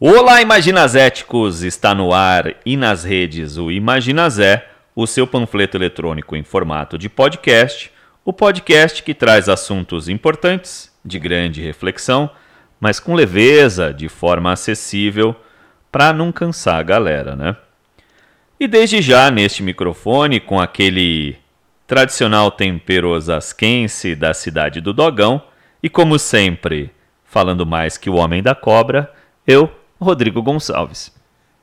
Olá, Imaginazéticos! Está no ar e nas redes o Imaginazé, o seu panfleto eletrônico em formato de podcast, o podcast que traz assuntos importantes, de grande reflexão, mas com leveza, de forma acessível, para não cansar a galera, né? E desde já neste microfone, com aquele tradicional tempero osasquense da cidade do Dogão, e como sempre, falando mais que o Homem da Cobra, eu, Rodrigo Gonçalves.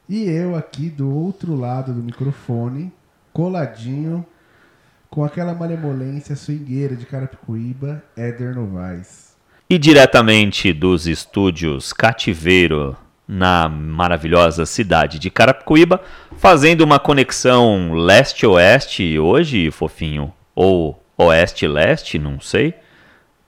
E eu aqui do outro lado do microfone, coladinho, com aquela malemolência swingueira de Carapicuíba, Éder Novaes. E diretamente dos estúdios Cativeiro, na maravilhosa cidade de Carapicuíba, fazendo uma conexão leste-oeste hoje, fofinho, ou oeste-leste, não sei.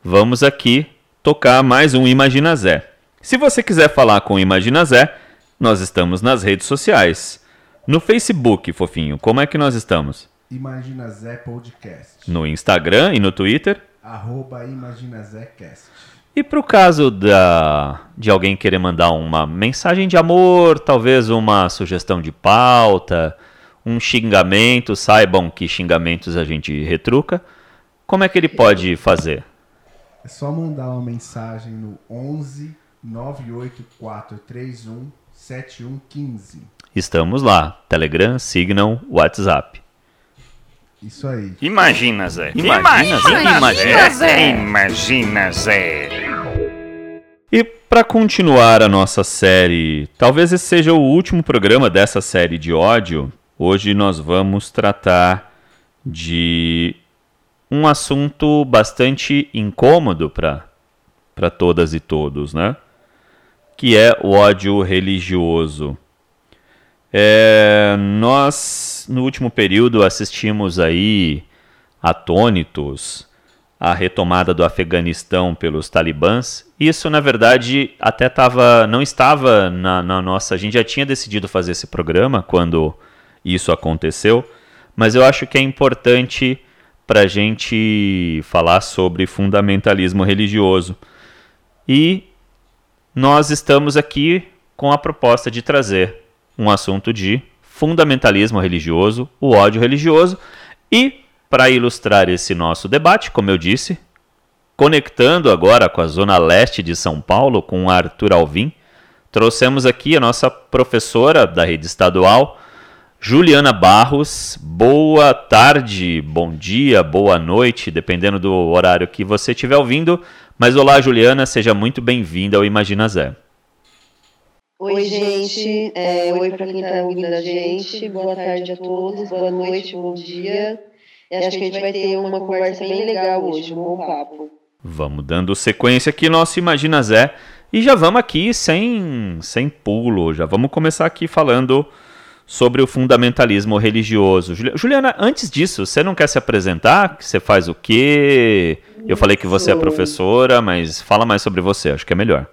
Vamos aqui tocar mais um Imagina Zé. Se você quiser falar com o Imagina Zé, nós estamos nas redes sociais. No Facebook, fofinho, como é que nós estamos? Imagina Zé Podcast. No Instagram e no Twitter? Arroba Imagina Zé Cast. E para o caso da, de alguém querer mandar uma mensagem de amor, talvez uma sugestão de pauta, um xingamento, saibam que xingamentos a gente retruca, como é que ele pode fazer? É só mandar uma mensagem no 11 98431 7115. Estamos lá. Telegram, Signal, WhatsApp. Isso aí. Imagina, Zé. Imagina, Zé. Imagina, Zé. Imagina, Zé. E para continuar a nossa série, talvez esse seja o último programa dessa série de ódio. Hoje nós vamos tratar de um assunto bastante incômodo para todas e todos, né? Que é o ódio religioso. É, nós, no último período, assistimos aí, atônitos, a retomada do Afeganistão pelos talibãs. Isso, na verdade, até tava, não estava na, na nossa. A gente já tinha decidido fazer esse programa quando isso aconteceu, mas eu acho que é importante para a gente falar sobre fundamentalismo religioso. E nós estamos aqui com a proposta de trazer um assunto de fundamentalismo religioso, o ódio religioso, e para ilustrar esse nosso debate, como eu disse, conectando agora com a zona leste de São Paulo, com Arthur Alvim, trouxemos aqui a nossa professora da rede estadual, Juliana Barros. Boa tarde, bom dia, boa noite, dependendo do horário que você estiver ouvindo. Mas olá, Juliana, seja muito bem-vinda ao Imagina Zé. Oi, gente. É, oi para quem está ouvindo a gente. Boa tarde a todos. Boa noite, bom dia. Acho que a gente vai ter uma conversa bem legal hoje, um bom papo. Vamos dando sequência aqui nosso Imagina Zé. E já vamos aqui sem, sem pulo, já vamos começar aqui falando sobre o fundamentalismo religioso. Juliana, antes disso, você não quer se apresentar? Você faz o quê? Eu falei que você é professora, mas fala mais sobre você, acho que é melhor.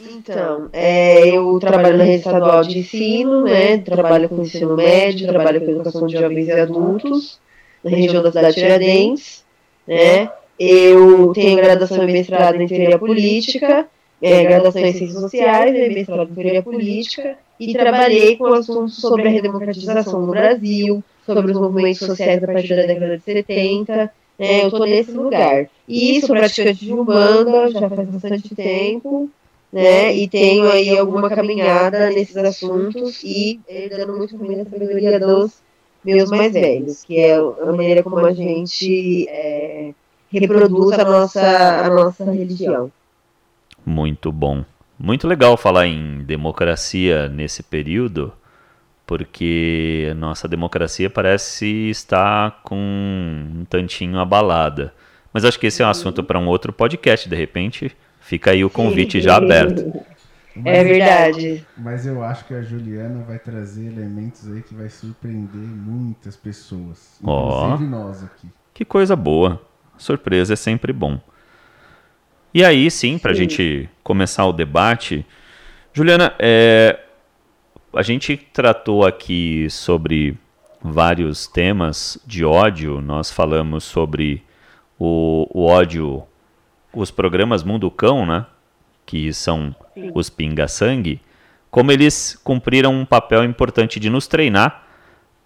Então, é, eu trabalho na rede estadual de ensino, né? Trabalho com ensino médio, trabalho com educação de jovens e adultos, na região da cidade de Tiradentes, né? Eu tenho graduação e mestrado em teoria política, é, graduação em ciências sociais e mestrado em teoria política, e trabalhei com assuntos sobre a redemocratização no Brasil, sobre os movimentos sociais a partir da década de 70. É, eu estou nesse lugar. E sou praticante de Umbanda já faz bastante tempo né? E tenho aí alguma caminhada nesses assuntos e dando muito também a sabedoria dos meus mais velhos, que é a maneira como a gente é, reproduz a nossa, a nossa religião. Muito bom. Muito legal falar em democracia nesse período, porque nossa democracia parece estar com um tantinho abalada. Mas acho que esse é um assunto para um outro podcast, de repente Fica aí o convite já aberto. Mas, é verdade. Mas eu acho que a Juliana vai trazer elementos aí que vai surpreender muitas pessoas. Inclusive oh, nós aqui. Que coisa boa. Surpresa é sempre bom. E aí, sim, para a gente começar o debate, Juliana, é, a gente tratou aqui sobre vários temas de ódio. Nós falamos sobre o, o ódio os programas Mundo Cão, né? Que são os pinga-sangue. como eles cumpriram um papel importante de nos treinar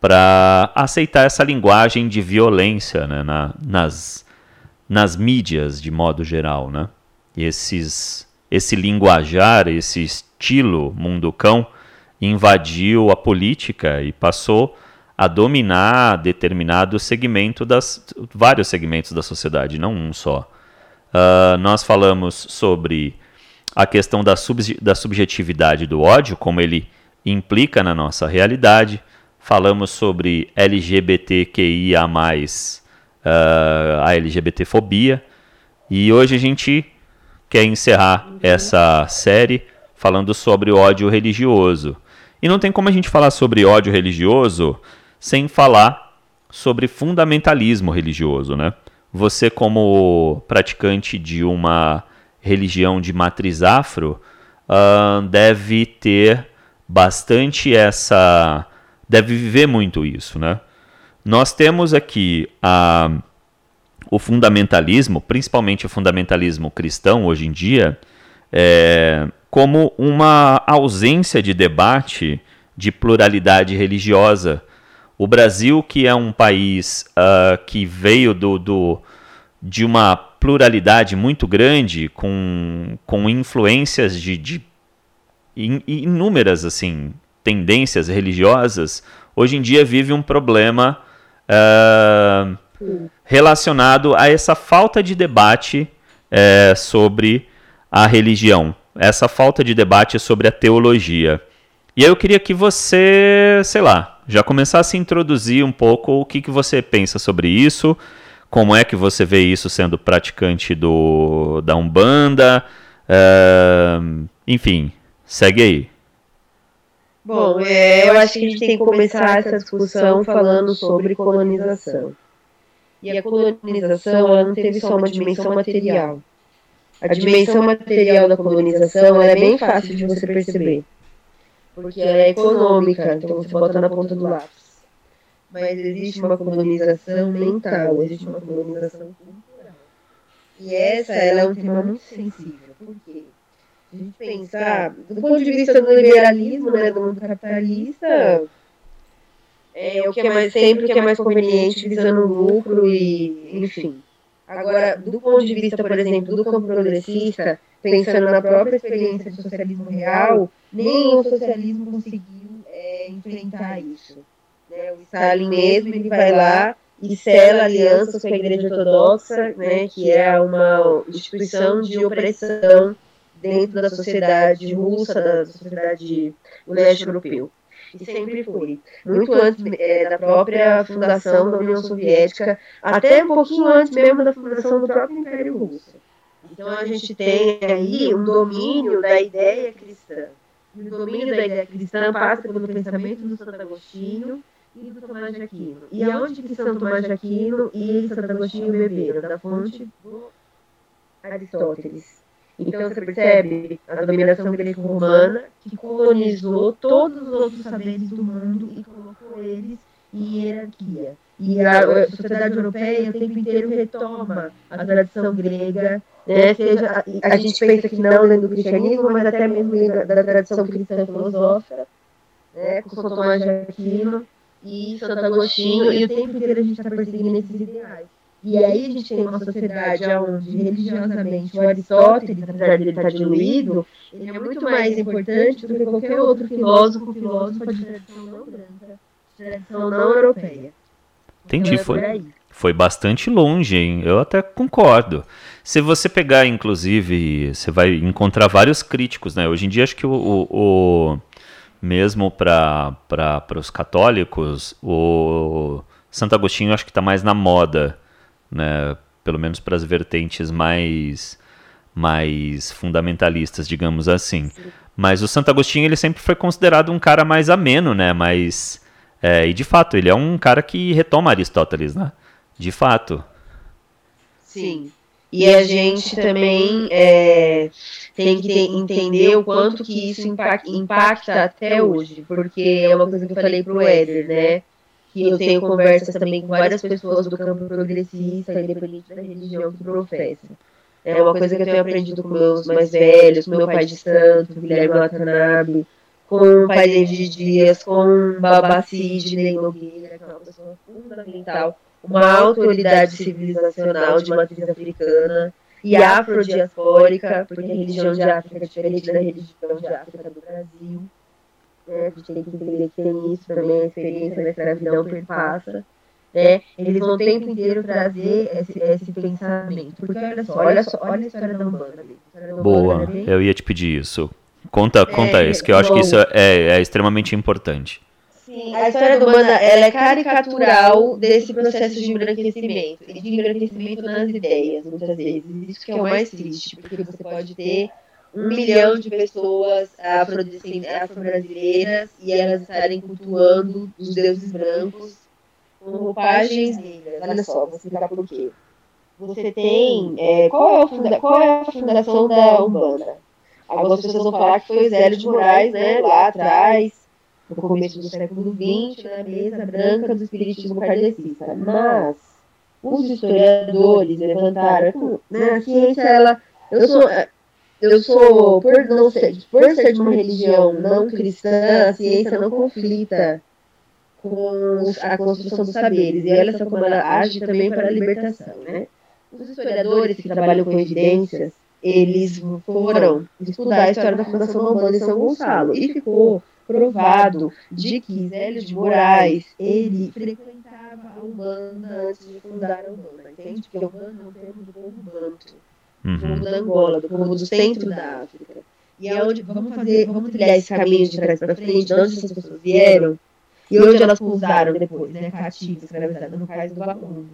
para aceitar essa linguagem de violência né, na, nas, nas mídias de modo geral. Né? Esses, esse linguajar, esse estilo munducão invadiu a política e passou a dominar determinado segmento das vários segmentos da sociedade, não um só. Uh, nós falamos sobre a questão da, sub, da subjetividade do ódio, como ele implica na nossa realidade. Falamos sobre LGBTQIA, uh, a LGBTfobia. E hoje a gente quer encerrar essa série falando sobre ódio religioso. E não tem como a gente falar sobre ódio religioso sem falar sobre fundamentalismo religioso, né? Você como praticante de uma religião de matriz afro uh, deve ter bastante essa, deve viver muito isso, né? Nós temos aqui a, o fundamentalismo, principalmente o fundamentalismo cristão hoje em dia, é, como uma ausência de debate de pluralidade religiosa. O Brasil, que é um país uh, que veio do, do, de uma pluralidade muito grande, com, com influências de, de in, inúmeras assim tendências religiosas, hoje em dia vive um problema uh, relacionado a essa falta de debate uh, sobre a religião essa falta de debate sobre a teologia. E aí eu queria que você, sei lá, já começasse a introduzir um pouco o que, que você pensa sobre isso, como é que você vê isso sendo praticante do, da Umbanda, uh, enfim, segue aí. Bom, é, eu acho que a gente tem que começar essa discussão falando sobre colonização. E a colonização ela não teve só uma dimensão material a dimensão material da colonização é bem fácil de você perceber. Porque ela é econômica, então você bota na ponta do lápis. Mas existe uma colonização mental, existe uma colonização cultural. E essa ela é um tema muito sensível. Por quê? Se a gente pensar, do ponto de vista do liberalismo, né, do mundo capitalista, é o que é mais sempre o que é mais conveniente visando lucro e, enfim. Agora, do ponto de vista, por exemplo, do campo progressista, pensando na própria experiência do socialismo real, nem o socialismo conseguiu é, enfrentar isso. Né? O Stalin mesmo, ele vai lá e sela alianças com a Igreja Ortodoxa, né, que é uma instituição de opressão dentro da sociedade russa, da sociedade do leste europeu e sempre foi. Muito antes é, da própria fundação da União Soviética, até um pouquinho antes mesmo da fundação do próprio Império Russo. Então a gente tem aí um domínio da ideia cristã. E o domínio da ideia cristã passa pelo pensamento do Santo Agostinho e do Tomás de Aquino. E aonde que São Tomás de Aquino e Santo Agostinho beberam? Da fonte do Aristóteles. Então você percebe a dominação greco-romana que colonizou todos os outros saberes do mundo e colocou eles em hierarquia. E a sociedade europeia o tempo inteiro retoma a tradição grega, né? Seja, a, a gente pensa que não lendo o cristianismo, mas até mesmo da, da tradição cristã filosófica, né? com São Tomás de Aquino e Santo Agostinho, e o tempo inteiro a gente está perseguindo esses ideais. E aí a gente tem uma sociedade onde, religiosamente, o Aristóteles, apesar de ele estar diluído, ele é muito mais importante do que qualquer outro filósofo, filósofa de tradição não branca, de tradição não europeia. Entendi, então, é foi, foi bastante longe, hein? Eu até concordo. Se você pegar, inclusive, você vai encontrar vários críticos, né? Hoje em dia, acho que o, o, o mesmo para os católicos, o Santo Agostinho acho que está mais na moda né? Pelo menos para as vertentes mais mais fundamentalistas, digamos assim. Mas o Santo Agostinho ele sempre foi considerado um cara mais ameno, né? Mas é, e de fato ele é um cara que retoma Aristóteles, né? De fato. Sim. E a gente também é, tem que entender o quanto que isso impacta, impacta até hoje, porque é uma coisa que eu falei pro Éder, né? Que eu tenho conversas também com várias pessoas do campo progressista, independente da religião que professa. É uma coisa que eu tenho aprendido com meus mais velhos, com meu pai de santo, Guilherme Watanabe, com Paide Dias, com Babaci de Ney Nogueira, que é uma pessoa fundamental, uma autoridade civilizacional de matriz africana e afrodiaspórica, porque a religião de África é diferente da religião de África do Brasil. Né? A gente tem que entender que tem isso também, a experiência da escravidão perpassa. Né? Eles vão o tempo inteiro trazer esse, esse pensamento. Porque olha só, olha só, olha a história da Umbanda. história da Boa, Umbanda é bem- eu ia te pedir isso. Conta, conta É, isso, que eu acho que bom. isso é, é extremamente importante. Sim, a história do Umbanda ela é caricatural desse processo de embranquecimento. E de embranquecimento nas ideias, muitas vezes. Isso que é o mais triste, porque você pode ter um milhão de pessoas afro-brasileiras e elas estarem cultuando os deuses brancos com roupagens negras. Olha só, vou explicar por quê. Você tem. é, qual, é funda- qual é a fundação da Umbanda? Algumas pessoas vão falar que foi Zélio de Moraes, né, lá atrás, no começo do século XX, na mesa branca do espiritismo kardecista. Mas os historiadores levantaram, né, a ciência, ela, eu sou, eu sou, por não ser, por ser de uma religião não cristã, a ciência não conflita com a construção dos saberes. E olha só como ela age também para a libertação, né? Os historiadores que trabalham com evidências, eles foram estudar a história da fundação da Umbanda em São Gonçalo e ficou provado de que Zélio de Moraes, ele frequentava a Umbanda antes de fundar a Umbanda, entende? Porque a Umbanda é um termo do povo do Uhum. povo da Angola, do povo do centro da África. E é onde, vamos fazer, vamos trilhar esse caminho de trás para frente, de onde essas pessoas vieram e onde elas pousaram depois, né, cativas, escravizadas, no Cais do Valongo,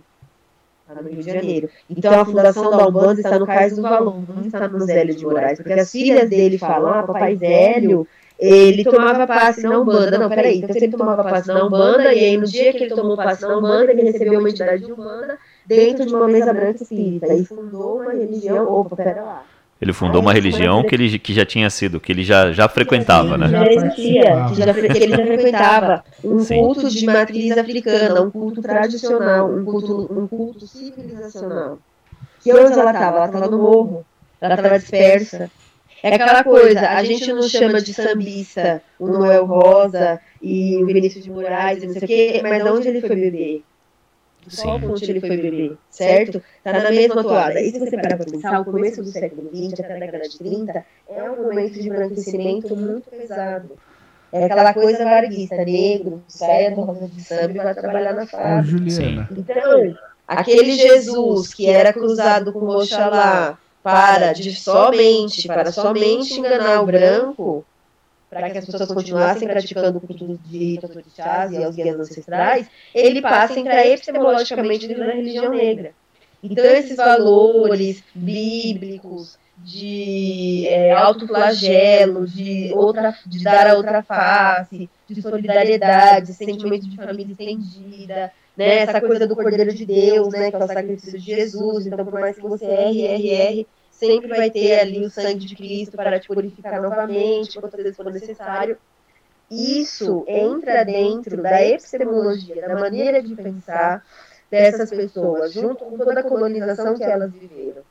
lá no Rio de Janeiro. Então a fundação da Umbanda está no Cais do Valongo, não está no Zélio de Moraes, porque as filhas dele falam, ah, papai Zélio, ele tomava passe na Umbanda. Não, peraí, então se ele tomava passe na Umbanda, e aí no dia que ele tomou passe na Umbanda, ele recebeu uma entidade de Umbanda dentro de uma mesa branca espírita e fundou uma religião. Opa, pera lá. Ele fundou uma religião que ele que já tinha sido, que ele já, já frequentava, né? já existia, que, já, que ele já frequentava um Sim. culto de matriz africana, um culto tradicional, um culto, um culto civilizacional. Que onde ela estava? Ela estava no morro, ela estava dispersa. É aquela coisa, a gente não chama de sambista o Noel Rosa e o Vinícius de Moraes e não sei o quê, mas onde ele foi beber? Qual Sim. fonte ele foi beber, certo? Tá na mesma toada. E se você parar para pensar, o começo do século XX até a década de 30 é um momento de embranquecimento muito pesado. É aquela coisa varguista, negro, saia da rosa de samba e vai trabalhar na fábrica. Então, aquele Jesus que era cruzado com Oxalá para de somente, para somente enganar o branco, para que as pessoas continuassem praticando o culto de Totorixás e aos guias ancestrais, ele passa a entrar epistemologicamente dentro da religião negra. Então, esses valores bíblicos de é, autoflagelo, de, outra, de dar a outra face, de solidariedade, sentimento de família estendida, né, essa coisa do Cordeiro de Deus, né, que é o sacrifício de Jesus. Então, por mais que você erre, erre, erre, sempre vai ter ali o sangue de Cristo para te purificar novamente, quantas vezes for necessário. Isso entra dentro da epistemologia, da maneira de pensar dessas pessoas, junto com toda a colonização que elas viveram.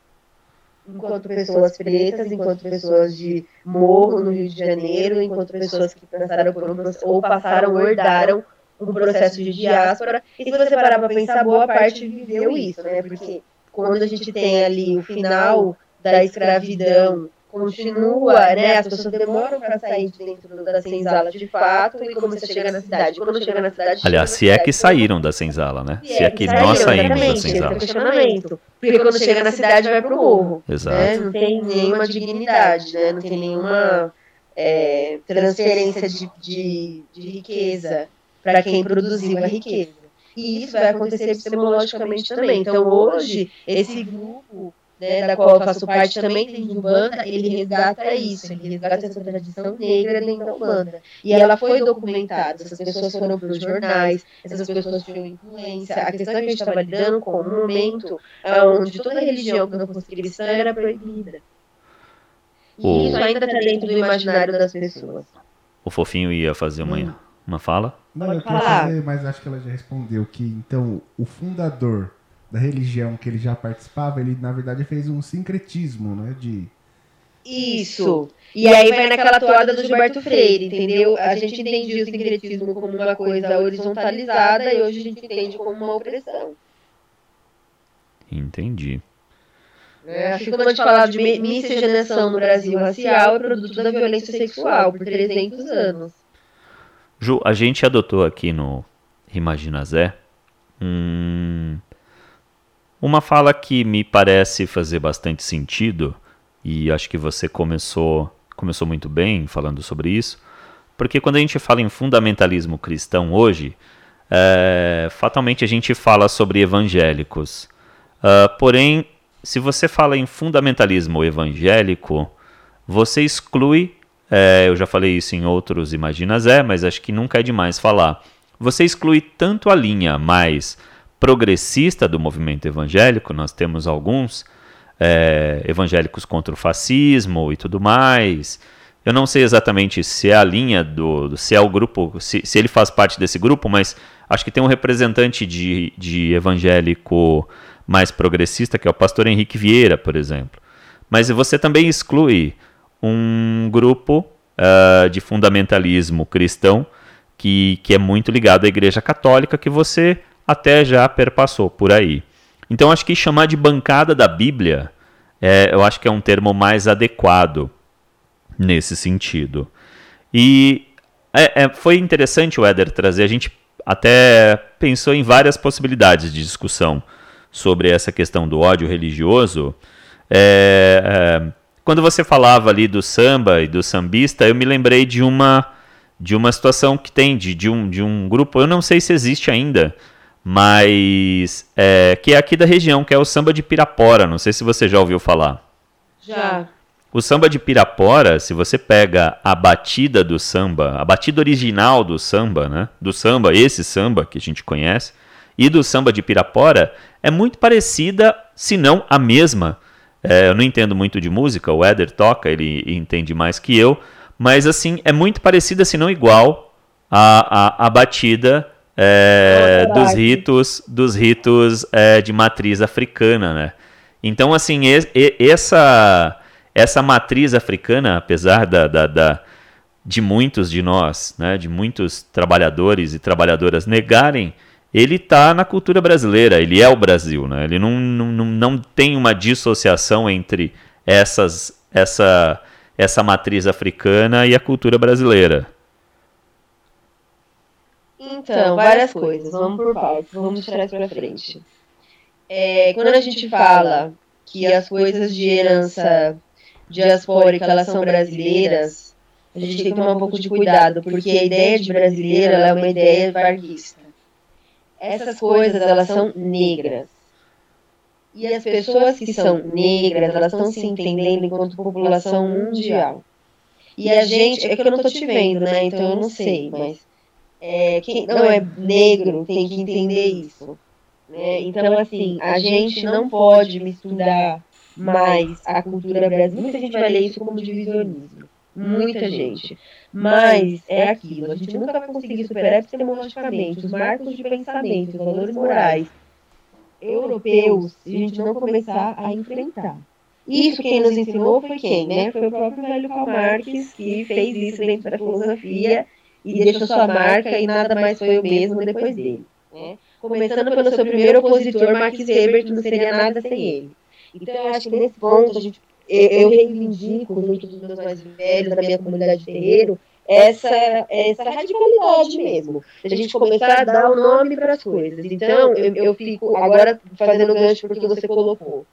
Enquanto pessoas pretas, enquanto pessoas de morro no Rio de Janeiro, enquanto pessoas que passaram por um ou passaram ou herdaram um processo de diáspora. E se você parar para pensar, boa parte viveu isso, né? Porque quando a gente tem ali o final da escravidão, continua, né? As pessoas demoram para sair de dentro da senzala de fato e quando você chega na cidade. Quando chega na cidade. Aliás, se é que saíram da senzala, né? se Se é que nós saímos da esse é senzala. questionamento. Porque quando chega na cidade vai pro morro. Né? Exato. Não tem nenhuma dignidade, né? não tem nenhuma é, transferência de, de, de riqueza para quem produziu a riqueza. E isso vai acontecer epistemologicamente também. Então, hoje, esse grupo né, da qual eu faço parte também tem de Umbanda, ele resgata isso, ele resgata essa tradição negra dentro da Umbanda. E ela foi documentada, essas pessoas foram para os jornais, essas pessoas tinham influência. A questão é que a gente estava lidando com um momento onde toda religião que não fosse cristã era proibida. E O- isso ainda está dentro do imaginário das pessoas. O fofinho ia fazer uma, uma fala? Não, Pode eu queria falar. fazer, mas acho que ela já respondeu que então o fundador da religião que ele já participava, ele na verdade fez um sincretismo, né? De Isso. E aí vai naquela toada do Gilberto Freire, entendeu? A gente entendia o sincretismo como uma coisa horizontalizada e hoje a gente entende como uma opressão. Entendi. É, acho que quando a gente falava de mi- miscigenação no Brasil racial, é produto da violência sexual por 300 anos. Ju, a gente adotou aqui no Imagina Zé um- uma fala que me parece fazer bastante sentido e acho que você começou começou muito bem falando sobre isso, porque quando a gente fala em fundamentalismo cristão hoje, é, fatalmente a gente fala sobre evangélicos. Ah, porém, se você fala em fundamentalismo evangélico, você exclui, é, eu já falei isso em outros Imagina Zé, mas acho que nunca é demais falar. Você exclui tanto a linha mais progressista do movimento evangélico, nós temos alguns é, evangélicos contra o fascismo e tudo mais. Eu não sei exatamente se é a linha do. se é o grupo. se, se ele faz parte desse grupo, mas acho que tem um representante de, de evangélico mais progressista, que é o pastor Henrique Vieira, por exemplo. Mas você também exclui um grupo ah, de fundamentalismo cristão que, que é muito ligado à Igreja Católica, que você até já perpassou por aí. Então, acho que chamar de bancada da Bíblia, é, eu acho que é um termo mais adequado nesse sentido. E é, é, foi interessante o Éder trazer, a gente até pensou em várias possibilidades de discussão sobre essa questão do ódio religioso. É, é, quando você falava ali do samba e do sambista, eu me lembrei de uma de uma situação que tem de, de, um, de um grupo, eu não sei se existe ainda, mas é, que é aqui da região, que é o samba de Pirapora. Não sei se você já ouviu falar. Já. O samba de Pirapora, se você pega a batida do samba, a batida original do samba, né? Do samba, esse samba que a gente conhece, e do samba de Pirapora, é muito parecida, se não a mesma. É, eu não entendo muito de música, o Éder toca, ele entende mais que eu, mas assim, é muito parecida, se não igual, a, a, a batida é, dos ritos, dos ritos é, de matriz africana, né? Então, assim, e- e- essa, essa matriz africana, apesar da, da, da- de muitos de nós, né, de muitos trabalhadores e trabalhadoras negarem, ele está na cultura brasileira, ele é o Brasil, né? Ele não, não, não, não tem uma dissociação entre essas, essa, essa matriz africana e a cultura brasileira. Então, várias coisas. Vamos por partes, vamos de trás para frente. É, quando a gente fala que as coisas de herança diaspórica elas são brasileiras, a gente tem que tomar um pouco de cuidado, porque a ideia de brasileira é uma ideia varguista. Essas coisas elas são negras. E as pessoas que são negras, elas estão se entendendo enquanto população mundial. E a gente, é que eu não tô te vendo, né? Então eu não sei, mas é, quem não é negro tem que entender isso. Né? Então, assim, a gente não pode misturar mais a cultura brasileira. Muita gente vai ler isso como divisionismo. Muita gente. Mas é aquilo. A gente nunca vai conseguir superar epistemologicamente os marcos de pensamento, os valores morais europeus se a gente não começar a enfrentar. Isso quem nos ensinou foi quem, né? Foi o próprio velho Karl Marx que fez isso dentro da filosofia e deixou sua marca e nada mais foi o mesmo depois dele. Né? Começando pelo seu primeiro opositor, Max Weber, que não seria nada sem ele. Então, eu acho que nesse ponto, a gente, eu, reivindico, junto dos meus mais velhos, da minha comunidade de terreiro, essa, essa radicalidade mesmo. A gente começar a dar o nome para as coisas. Então, eu, eu fico agora fazendo gancho porque você colocou.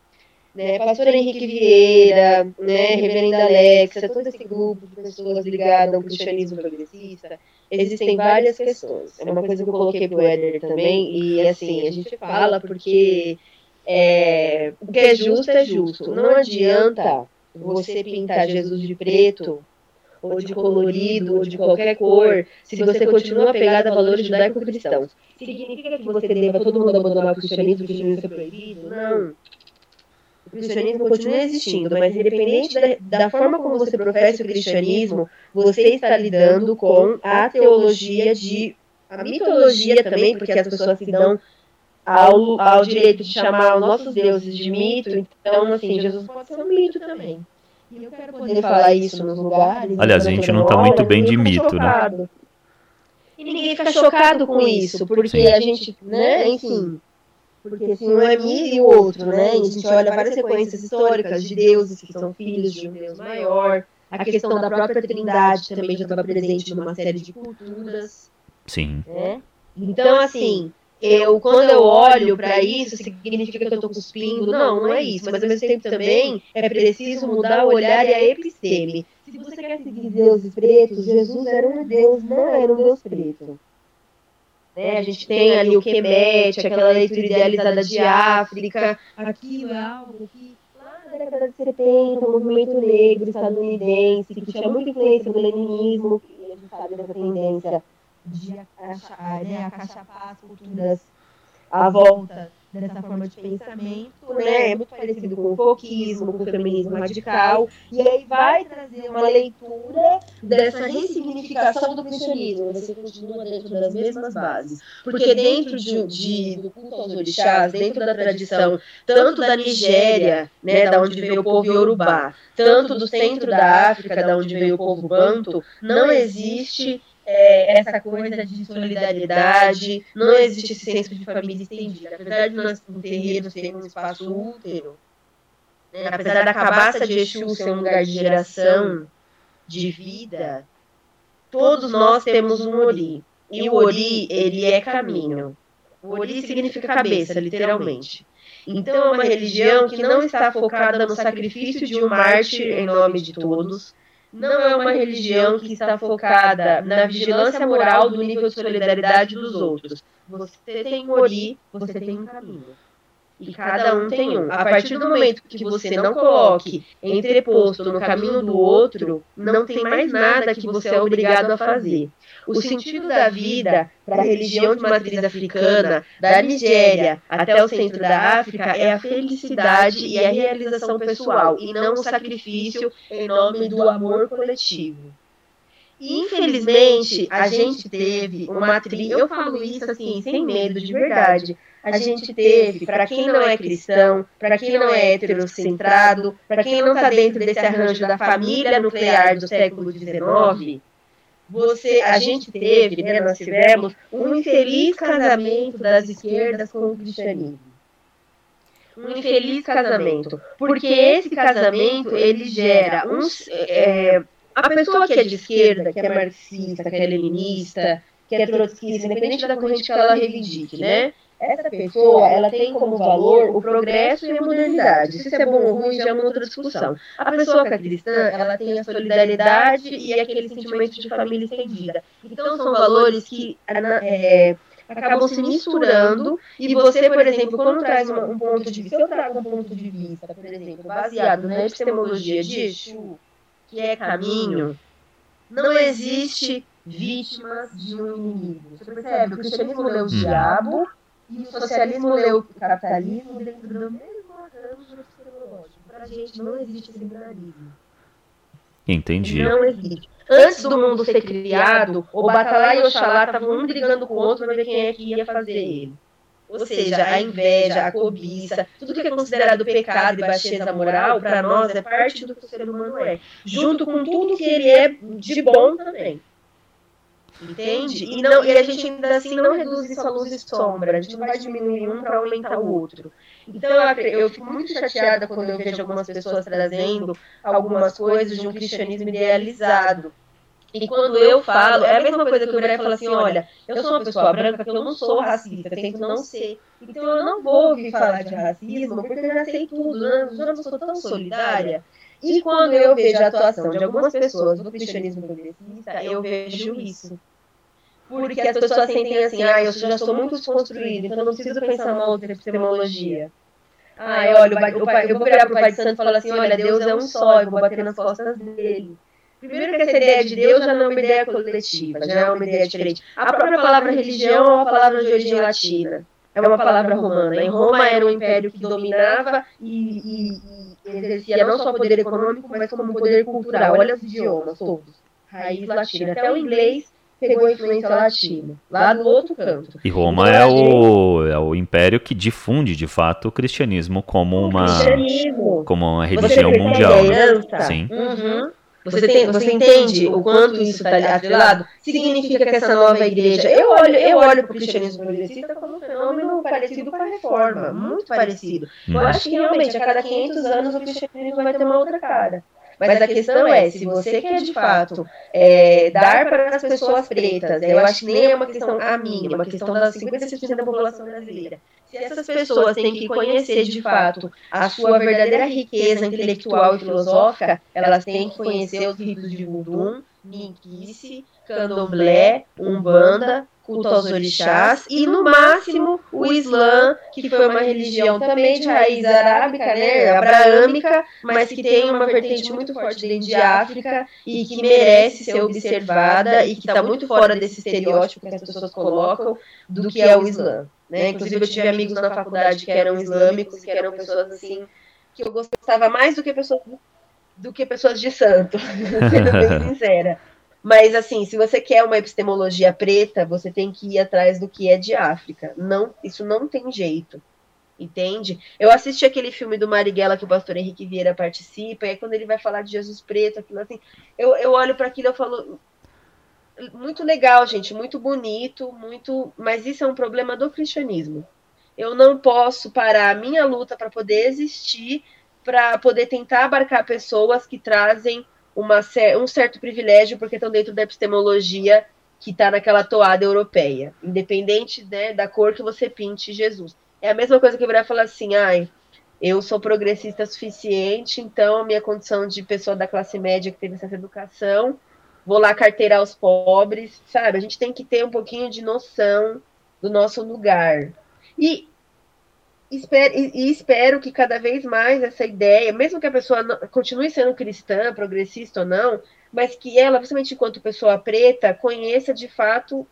Né, Pastor Henrique Vieira, né, Reverenda Alexa, todo esse grupo de pessoas ligadas ao cristianismo progressista, existem várias questões. É uma coisa que eu coloquei pro Éder também, e assim, a gente fala porque é, o que é justo é justo. Não adianta você pintar Jesus de preto, ou de colorido, ou de qualquer cor, se você continua apegado a valores judaico-cristãos. Significa que você deva todo mundo abandonar o cristianismo, o cristianismo é proibido? Não. O cristianismo continua existindo, mas independente da, da forma como você professa o cristianismo, você está lidando com a teologia de. a mitologia também, porque as pessoas se dão ao, ao direito de chamar os nossos deuses de mito, então, assim, Jesus pode ser um mito também. E eu quero poder falar isso nos lugares. Aliás, a gente não tá Olha, muito bem de mito, né? chocado. E ninguém fica chocado com isso, porque Sim. a gente, né, enfim. Porque se um é mim e o outro, né? E a gente olha várias sequências históricas de deuses que são filhos de um Deus maior. A questão da própria trindade também já estava presente numa série de culturas Sim. né? Então, assim, eu quando eu olho para isso, significa que eu tô cuspindo? Não, não é isso. Mas ao mesmo tempo também é preciso mudar o olhar e a episteme. Se você quer seguir deuses pretos, Jesus era um deus, não era um deus preto. Né? A gente tem ali o Kemet, aquela leitura idealizada de África. Aquilo é algo que lá na década de 70, o movimento negro estadunidense, que tinha muita influência do leninismo, e a gente sabe dessa tendência de achar, né, acachapar as culturas à volta dessa forma de pensamento, né? É muito parecido com o folquismo, com o feminismo radical, e aí vai trazer uma leitura dessa ressignificação do cristianismo. Você continua dentro das mesmas bases, porque dentro de, de- do culto aos orixás, dentro da tradição tanto da Nigéria, né, da onde veio o povo Yorubá, tanto do centro da África, da onde veio o povo Banto, não existe é, essa coisa de solidariedade, não existe senso de família estendida. Apesar de nós, no terreiro, termos um espaço útero, né, apesar da cabaça de Exu ser um lugar de geração, de vida, todos nós temos um Ori. E o Ori, ele é caminho. O Ori significa cabeça, literalmente. Então é uma religião que não está focada no sacrifício de um mártir em nome de todos, não é uma religião que está focada na vigilância moral do nível de solidariedade dos outros. Você tem um ori, você tem um caminho. E cada um tem um. A partir do momento que você não coloque entreposto no caminho do outro, não tem mais nada que você é obrigado a fazer. O sentido da vida para a religião de matriz africana, da Nigéria até o centro da África, é a felicidade e a realização pessoal, e não o sacrifício em nome do amor coletivo. E, infelizmente, a gente teve uma tri... Eu falo isso assim, sem medo, de verdade. A gente teve, para quem não é cristão, para quem não é heterocentrado, para quem não está dentro desse arranjo da família nuclear do século XIX, você, a gente teve, né, nós tivemos, um infeliz casamento das esquerdas com o cristianismo. Um infeliz casamento. Porque esse casamento, ele gera uns... É, a pessoa que é de esquerda, que é marxista, que é leninista, que é trotskista, independente da corrente que ela reivindique, né? Essa pessoa, ela tem como valor o progresso e a modernidade. Se isso é bom ou ruim, já é uma outra discussão. A pessoa que é cristã, ela tem a solidariedade e aquele sentimento de família estendida. Então, são valores que é, acabam se misturando e você, por exemplo, quando traz uma, um ponto de vista, se eu trago um ponto de vista, por exemplo, baseado na epistemologia de Exu, que é caminho, não existe vítimas de um inimigo. Você percebe? O cristianismo lê o diabo e o socialismo lê o capitalismo dentro do mesmo arranjo epistemológico. Pra gente não existe esse binarismo. Entendi. Não existe. Antes do mundo ser criado, o Batalá e o Oxalá estavam um brigando com o outro para ver quem é que ia fazer ele. Ou seja, a inveja, a cobiça, tudo que é considerado pecado e baixeza moral, para nós é parte do que o ser humano é. Junto com tudo que ele é de bom também. Entende? E, não, e a gente ainda assim não reduz isso à luz e sombra. A gente não vai diminuir um para aumentar o outro. Então eu, eu fico muito chateada quando eu vejo algumas pessoas trazendo algumas coisas de um cristianismo idealizado. E quando eu falo, é a mesma coisa que o Brecht fala assim, olha, eu sou uma pessoa branca que eu não sou racista, eu tento não ser. Então eu não vou ouvir falar de racismo, porque eu já sei tudo, né? eu não sou tão solidária. E quando eu vejo a atuação de algumas pessoas do cristianismo progressista, eu vejo isso. Porque as pessoas sentem assim, ah, eu já sou muito desconstruída, então não preciso pensar uma outra epistemologia. Ah, olha, o pai, eu vou virar pro pai de santo e falar assim, olha, Deus é um só, eu vou bater nas costas dele. Primeiro que essa ideia de Deus já não é uma ideia coletiva, já é uma ideia diferente. A própria palavra religião é uma palavra de origem latina. É uma palavra romana. Em Roma era um império que dominava e, e, exercia não só poder econômico, mas como poder cultural. Olha os idiomas todos. Raiz latina. Até o inglês pegou a influência latina, lá do outro canto. E Roma Então, é o, é o império que difunde, de fato, o cristianismo como uma, Cristianismo. como uma religião mundial. né? Sim. Uhum. Você, tem, você entende o quanto isso está atrelado? Significa que essa nova igreja. Eu olho, eu olho para o cristianismo progressista como um fenômeno parecido com a reforma, muito parecido. Eu Uhum. acho que realmente a cada 500 anos o cristianismo vai ter uma outra cara. Mas a questão é, se você quer de fato é, dar para as pessoas pretas, eu acho que nem é uma questão a minha, é uma questão das 56% da população brasileira. Se essas pessoas têm que conhecer de fato a sua verdadeira riqueza intelectual e filosófica, elas têm que conhecer os ritos de Voodoo, Minquice, Candomblé, Umbanda, culto aos orixás e, no máximo, o Islã, que foi uma religião também de raiz arábica, né, abraâmica, mas que tem uma vertente muito forte dentro de África e que merece ser observada e que está muito fora desse estereótipo que as pessoas colocam do que é o Islã. Né? Inclusive, eu tive amigos na faculdade que eram islâmicos, que eram pessoas assim, que eu gostava mais do que pessoas, do que pessoas de santo, sendo bem sincera. Mas, assim, se você quer uma epistemologia preta, você tem que ir atrás do que é de África. Não, isso não tem jeito. Entende? Eu assisti aquele filme do Marighella que o pastor Henrique Vieira participa, e aí quando ele vai falar de Jesus preto, aquilo assim, eu, eu olho para aquilo e falo. Muito legal, gente, muito bonito, muito. Mas isso é um problema do cristianismo. Eu não posso parar a minha luta para poder existir, para poder tentar abarcar pessoas que trazem uma, um certo privilégio porque estão dentro da epistemologia que está naquela toada europeia, independente né, da cor que você pinte Jesus. É a mesma coisa que virar falar assim, ai, eu sou progressista suficiente, então a minha condição de pessoa da classe média que teve essa educação, vou lá carteirar os pobres, sabe? A gente tem que ter um pouquinho de noção do nosso lugar. E espero, e, e espero que cada vez mais essa ideia, mesmo que a pessoa continue sendo cristã, progressista ou não, mas que ela, principalmente enquanto pessoa preta, conheça de fato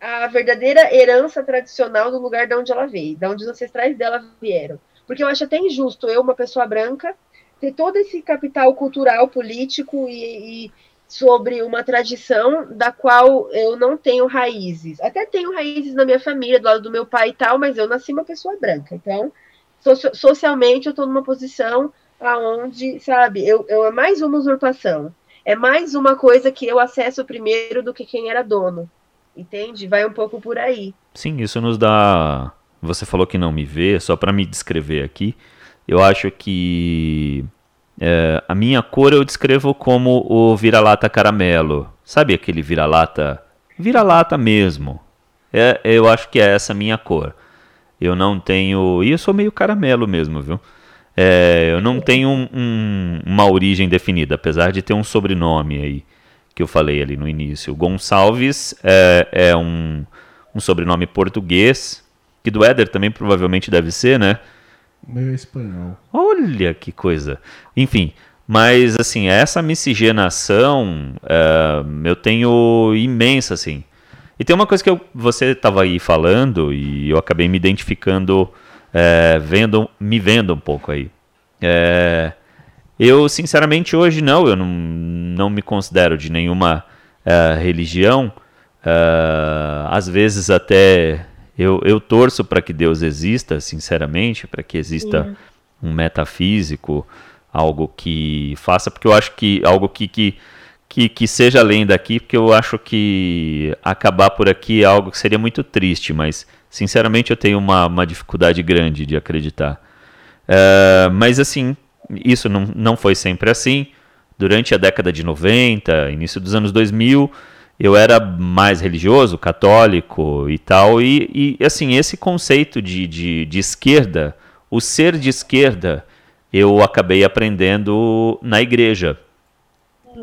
a verdadeira herança tradicional do lugar de onde ela veio, de onde os ancestrais dela vieram. Porque eu acho até injusto eu, uma pessoa branca, ter todo esse capital cultural, político e, e sobre uma tradição da qual eu não tenho raízes. Até tenho raízes na minha família, do lado do meu pai e tal, mas eu nasci uma pessoa branca. Então, so socialmente, eu estou numa posição aonde, sabe, eu, eu é mais uma usurpação. É mais uma coisa que eu acesso primeiro do que quem era dono. Entende? Vai um pouco por aí. Sim, isso nos dá. Você falou que não me vê, só para me descrever aqui. Eu acho que é, a minha cor eu descrevo como o vira-lata caramelo. Sabe aquele vira-lata? Vira-lata mesmo. É, eu acho que é essa a minha cor. Eu não tenho. E eu sou meio caramelo mesmo, viu? É, eu não tenho um, um, uma origem definida, apesar de ter um sobrenome aí que eu falei ali no início. Gonçalves é, é um, um sobrenome português, que do Éder também provavelmente deve ser, né? Meu espanhol. Olha que coisa. Enfim, mas assim, essa miscigenação é, eu tenho imensa, assim. E tem uma coisa que eu, você estava aí falando e eu acabei me identificando, é, vendo, me vendo um pouco aí. É, eu, sinceramente, hoje não, eu não, não me considero de nenhuma religião. Às vezes até eu, eu torço para que Deus exista, sinceramente, para que exista Sim. um metafísico, algo que faça, porque eu acho que algo que, que, que, que seja além daqui, porque eu acho que acabar por aqui é algo que seria muito triste, mas sinceramente eu tenho uma, uma dificuldade grande de acreditar. Uh, mas assim, isso não, não foi sempre assim. Durante a década de 90, início dos anos 2000, eu era mais religioso, católico e tal. E, e assim, esse conceito de, de, de, esquerda, o ser de esquerda, eu acabei aprendendo na igreja.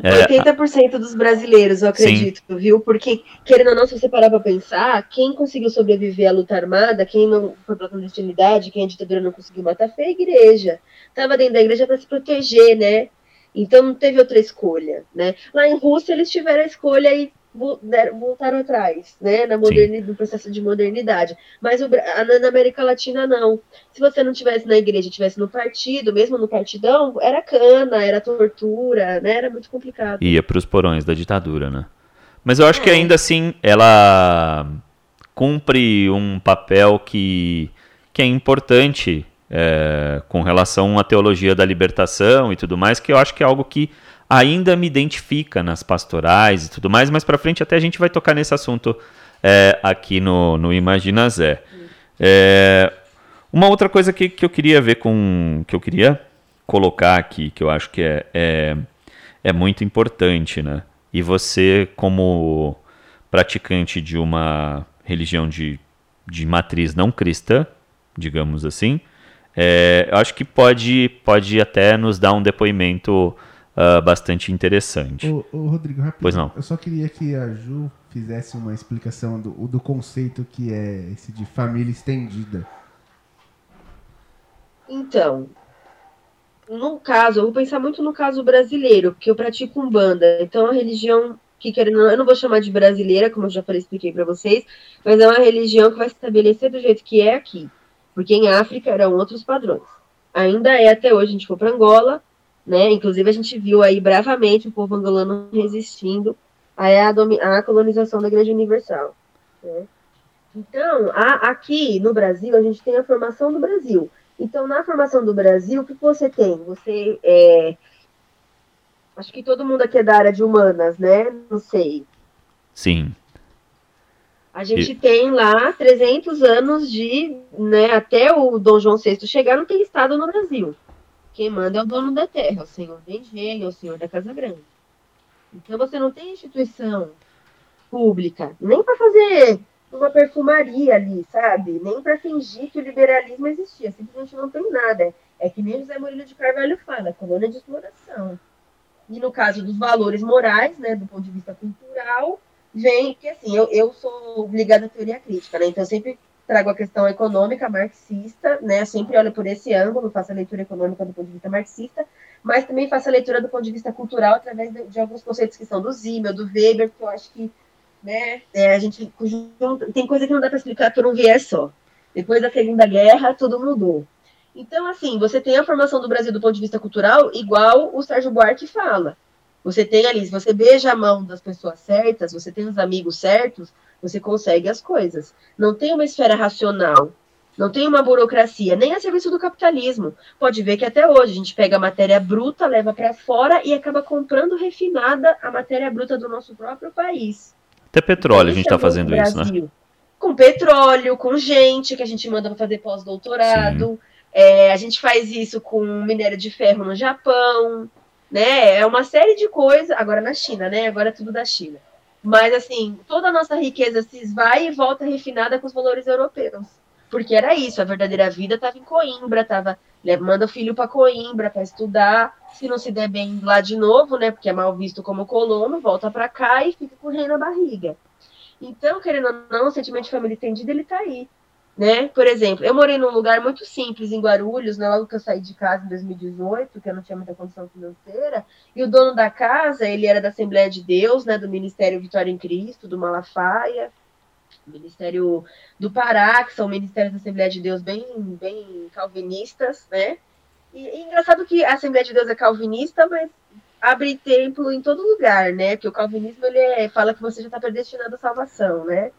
É, 80% dos brasileiros, eu acredito, sim. viu? Porque, querendo ou não, se você parar pra pensar, quem conseguiu sobreviver à luta armada, quem não foi pra clandestinidade, quem a ditadura não conseguiu matar, foi a igreja. Tava dentro da igreja para se proteger, né? Então não teve outra escolha, né? Lá em Rússia eles tiveram a escolha e voltaram atrás, né? Na modernidade, no processo de modernidade. Mas o, na América Latina não. Se você não tivesse na igreja, tivesse no partido, mesmo no partidão, era cana, era tortura, né? Era muito complicado. Ia para os porões da ditadura, né? Mas eu acho que ainda assim ela cumpre um papel que, que é importante é, com relação à teologia da libertação e tudo mais, que eu acho que é algo que ainda me identifica nas pastorais e tudo mais, mas para frente até a gente vai tocar nesse assunto é, aqui no, no Imagina Zé. É, uma outra coisa que, que eu queria ver com. que eu queria colocar aqui, que eu acho que é, é, é muito importante, né? E você, como praticante de uma religião de, de matriz não cristã, digamos assim, é, eu acho que pode, pode até nos dar um depoimento uh, bastante interessante. Ô, ô, Rodrigo, rápido. Pois não. Eu só queria que a Ju fizesse uma explicação do, do conceito que é esse de família estendida. Então, no caso, eu vou pensar muito no caso brasileiro, porque eu pratico umbanda. Então, a religião que querendo, eu não vou chamar de brasileira, como eu já falei, expliquei para vocês, mas é uma religião que vai se estabelecer do jeito que é aqui, porque em África eram outros padrões. Ainda é até hoje, a gente for para Angola, né? Inclusive a gente viu aí bravamente o povo angolano resistindo à, colonização da Igreja Universal. Né? Então, a, aqui no Brasil, a gente tem a formação do Brasil. Então, na formação do Brasil, o que você tem? Você é, Acho que todo mundo aqui é da área de humanas, né? Não sei. Sim. A gente e... tem lá 300 anos de, né, até o Dom João VI chegar, não tem Estado no Brasil. Quem manda é o dono da terra, o senhor da engenho, o senhor da Casa Grande. Então você não tem instituição pública, nem para fazer uma perfumaria ali, sabe? Nem para fingir que o liberalismo existia. Simplesmente não tem nada. É que nem José Murilo de Carvalho fala, colônia de exploração. E no caso dos valores morais, né, do ponto de vista cultural, vem que assim, eu, eu sou ligada à teoria crítica, né? Então eu sempre trago a questão econômica marxista, né? Sempre olho por esse ângulo, faço a leitura econômica do ponto de vista marxista, mas também faço a leitura do ponto de vista cultural através de, de alguns conceitos que são do Zimmel, do Weber, que eu acho que né, é, a gente tem coisa que não dá para explicar por um viés só. Depois da Segunda Guerra, tudo mudou. Então, assim, você tem a formação do Brasil do ponto de vista cultural, igual o Sérgio Buarque fala. Você tem ali, se você beija a mão das pessoas certas, você tem os amigos certos, você consegue as coisas. Não tem uma esfera racional, não tem uma burocracia, nem a serviço do capitalismo. Pode ver que até hoje a gente pega a matéria bruta, leva para fora e acaba comprando refinada a matéria bruta do nosso próprio país. Até petróleo a gente está fazendo isso, né? Com petróleo, com gente que a gente manda para fazer pós-doutorado. É, a gente faz isso com minério de ferro no Japão, né? É uma série de coisas. Agora na China, né? Agora é tudo da China. Mas, assim, toda a nossa riqueza se esvai e volta refinada com os valores europeus. Porque era isso, a verdadeira vida estava em Coimbra, tava, né, manda o filho para Coimbra para estudar, se não se der bem lá de novo, né, porque é mal visto como colono, volta para cá e fica com o rei na barriga. Então, querendo ou não, o sentimento de família estendido, ele tá aí né? Por exemplo, eu morei num lugar muito simples em Guarulhos, né, logo que eu saí de casa em 2018, que eu não tinha muita condição financeira, e o dono da casa, ele era da Assembleia de Deus, né, do Ministério Vitória em Cristo, do Malafaia, Ministério do Pará, que são ministérios da Assembleia de Deus bem, bem calvinistas, né? E, e engraçado que a Assembleia de Deus é calvinista, mas abre templo em todo lugar, né? Porque o calvinismo ele é, fala que você já está predestinado à salvação, né?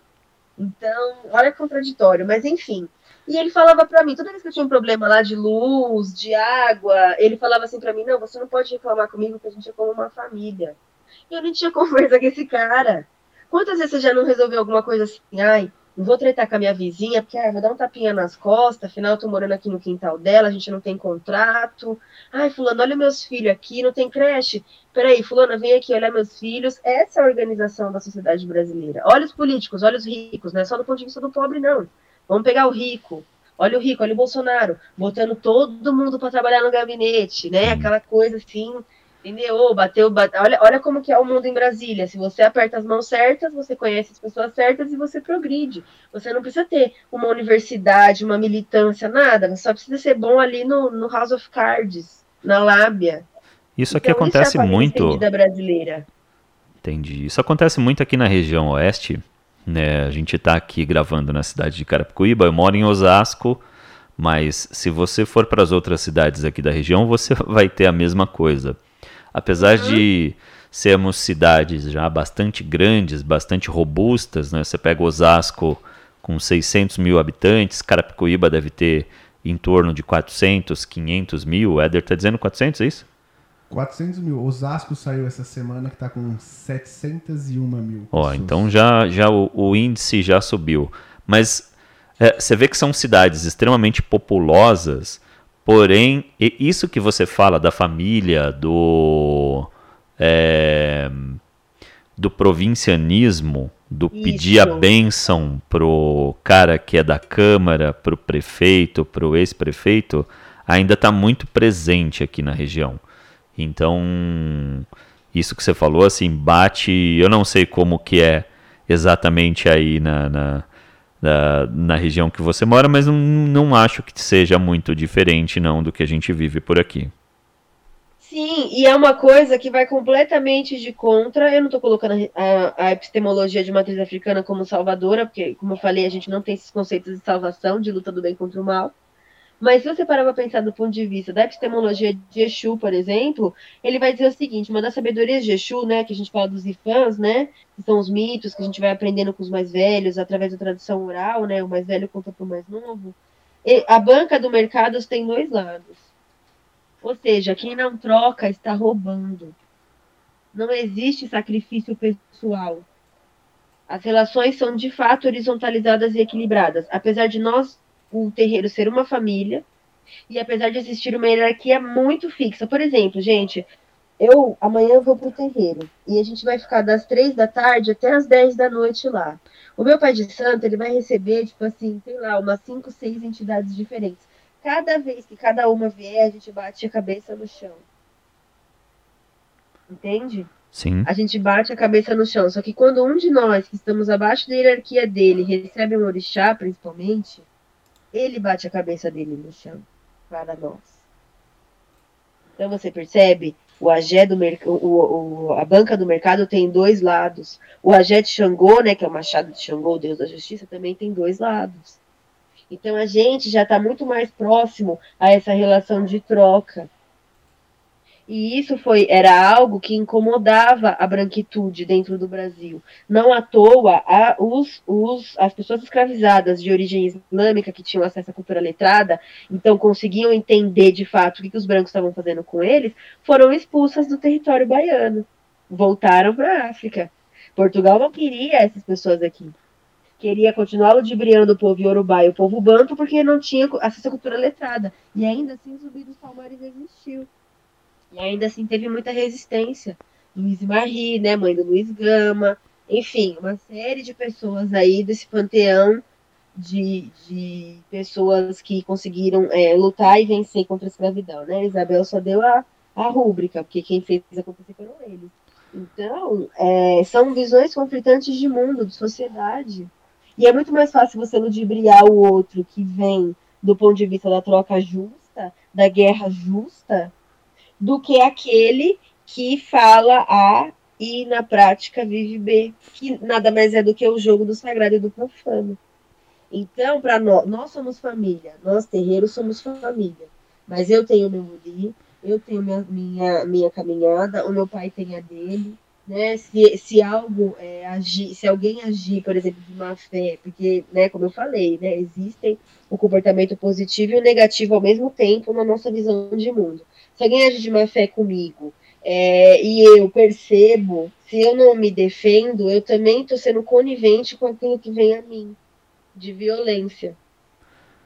Então, olha que contraditório, mas enfim. E ele falava para mim, toda vez que eu tinha um problema lá de luz, de água, ele falava assim para mim: não, você não pode reclamar comigo, porque a gente é como uma família. E eu não tinha conversa com esse cara. Quantas vezes você já não resolveu alguma coisa assim? Ai, não vou tretar com a minha vizinha, porque ah, vou dar um tapinha nas costas, afinal eu tô morando aqui no quintal dela, a gente não tem contrato. Ai, fulano, olha meus filhos aqui, não tem creche. Peraí, fulano, vem aqui olhar meus filhos. Essa é a organização da sociedade brasileira. Olha os políticos, olha os ricos, não é só do ponto de vista do pobre, não. Vamos pegar o rico. Olha o rico, olha o Bolsonaro, botando todo mundo para trabalhar no gabinete, né? Aquela coisa assim, Entendeu? Bateu, bateu. Olha, olha como que é o mundo em Brasília. Se você aperta as mãos certas, você conhece as pessoas certas e você progride. Você não precisa ter uma universidade, uma militância, nada. Você só precisa ser bom ali no, no House of Cards, na lábia. Isso aqui então, acontece isso é muito. brasileira. Entendi. Isso acontece muito aqui na região oeste. Né? A gente está aqui gravando na cidade de Carapicuíba. Eu moro em Osasco. Mas se você for para as outras cidades aqui da região, você vai ter a mesma coisa. Apesar uhum. de sermos cidades já bastante grandes, bastante robustas, né? Você pega Osasco com 600 mil habitantes, Carapicuíba deve ter em torno de 400, 500 mil. O Éder está dizendo 400, é isso? 400 mil. Osasco saiu essa semana que está com 701 mil. Ó, pessoas. então já, já o, o índice já subiu. Mas é, você vê que são cidades extremamente populosas, porém, isso que você fala da família, do, é, do provincianismo, do pedir a Isso. bênção pro cara que é da Câmara, pro prefeito, pro ex-prefeito, ainda está muito presente aqui na região. Então, isso que você falou, assim, bate. Eu não sei como que é exatamente aí na, na, na, na região que você mora, mas não, não acho que seja muito diferente, não, do que a gente vive por aqui. Sim, e é uma coisa que vai completamente de contra. Eu não estou colocando a- a epistemologia de matriz africana como salvadora, porque, como eu falei, a gente não tem esses conceitos de salvação, de luta do bem contra o mal. Mas se você parar para pensar do ponto de vista da epistemologia de Exu, por exemplo, ele vai dizer o seguinte: uma das sabedorias de Exu, né, que a gente fala dos ifãs, né, que são os mitos que a gente vai aprendendo com os mais velhos através da tradição oral, né, o mais velho conta para o mais novo. E a banca do mercado tem dois lados. Ou seja, quem não troca está roubando. Não existe sacrifício pessoal. As relações são de fato horizontalizadas e equilibradas. Apesar de nós, o terreiro, ser uma família, e apesar de existir uma hierarquia muito fixa. Por exemplo, gente, eu amanhã vou pro terreiro e a gente vai ficar das três da tarde até as 10 da noite lá. O meu pai de santo, ele vai receber, tipo assim, sei lá, umas cinco, seis entidades diferentes. Cada vez que cada uma vier, a gente bate a cabeça no chão. Entende? Sim. A gente bate a cabeça no chão. Só que quando um de nós, que estamos abaixo da hierarquia dele, recebe um orixá, principalmente, ele bate a cabeça dele no chão para nós. Então você percebe? O agé do mercado, a banca do mercado tem dois lados. O agé de Xangô, né, que é o machado de Xangô, o deus da justiça, também tem dois lados. Então a gente já está muito mais próximo a essa relação de troca. E isso foi era algo que incomodava a branquitude dentro do Brasil. Não à toa, a, os, os, as pessoas escravizadas de origem islâmica que tinham acesso à cultura letrada, então conseguiam entender de fato o que, que os brancos estavam fazendo com eles, foram expulsas do território baiano. Voltaram para a África. Portugal não queria essas pessoas aqui. Queria continuar ludibriando o povo iorubá e o povo banto porque não tinha acesso à cultura letrada. E ainda assim o Zumbi dos Palmares existiu. E ainda assim teve muita resistência. Luiz Marie, né, mãe do Luiz Gama, enfim, uma série de pessoas aí desse panteão de, de pessoas que conseguiram é, lutar e vencer contra a escravidão, né? Isabel só deu a, a rúbrica, porque quem fez acontecer foram eles. Então, é, são visões conflitantes de mundo, de sociedade. E é muito mais fácil você ludibriar o outro que vem do ponto de vista da troca justa, da guerra justa, do que aquele que fala A e na prática vive B, que nada mais é do que o jogo do sagrado e do profano. Então, para nós, nós somos família, nós terreiros somos família. Mas eu tenho meu uri, eu tenho minha, minha, minha caminhada, o meu pai tem a dele, né? Se, se algo é, agir, se alguém agir, por exemplo, de má fé, porque, né, como eu falei, né, existem o comportamento positivo e o negativo ao mesmo tempo na nossa visão de mundo. Se alguém agir de má fé comigo é, e eu percebo, se eu não me defendo, eu também estou sendo conivente com aquilo que vem a mim, de violência.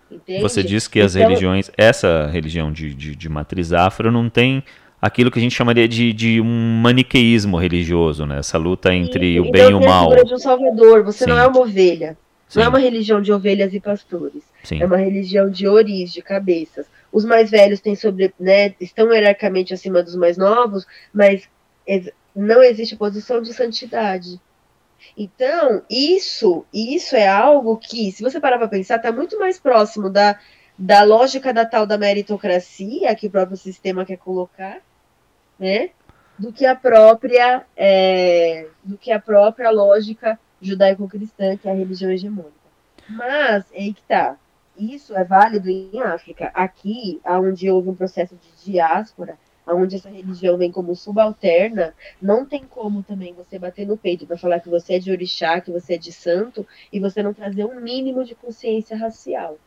Entende? Você diz que as Então- religiões, essa religião de, de, de matriz afro não tem aquilo que a gente chamaria de, de um maniqueísmo religioso, né? Essa luta entre o Então bem e o a mal. figura de um salvador, você não Sim. é uma ovelha. Não é Sim, uma religião de ovelhas e pastores. sim. É uma religião de oris, de cabeças. Os mais velhos têm sobre, né, estão hierarquicamente acima dos mais novos, mas não existe posição de santidade. Então, isso, isso é algo que, se você parar para pensar, está muito mais próximo da, da lógica da tal da meritocracia que o próprio sistema quer colocar, né? Do que a própria, é, do que a própria lógica judaico-cristã, que é a religião hegemônica. Mas, é aí que tá. Isso é válido em África. Aqui, onde houve um processo de diáspora, onde essa religião vem como subalterna, não tem como também você bater no peito para falar que você é de orixá, que você é de santo, e você não trazer um mínimo de consciência racial.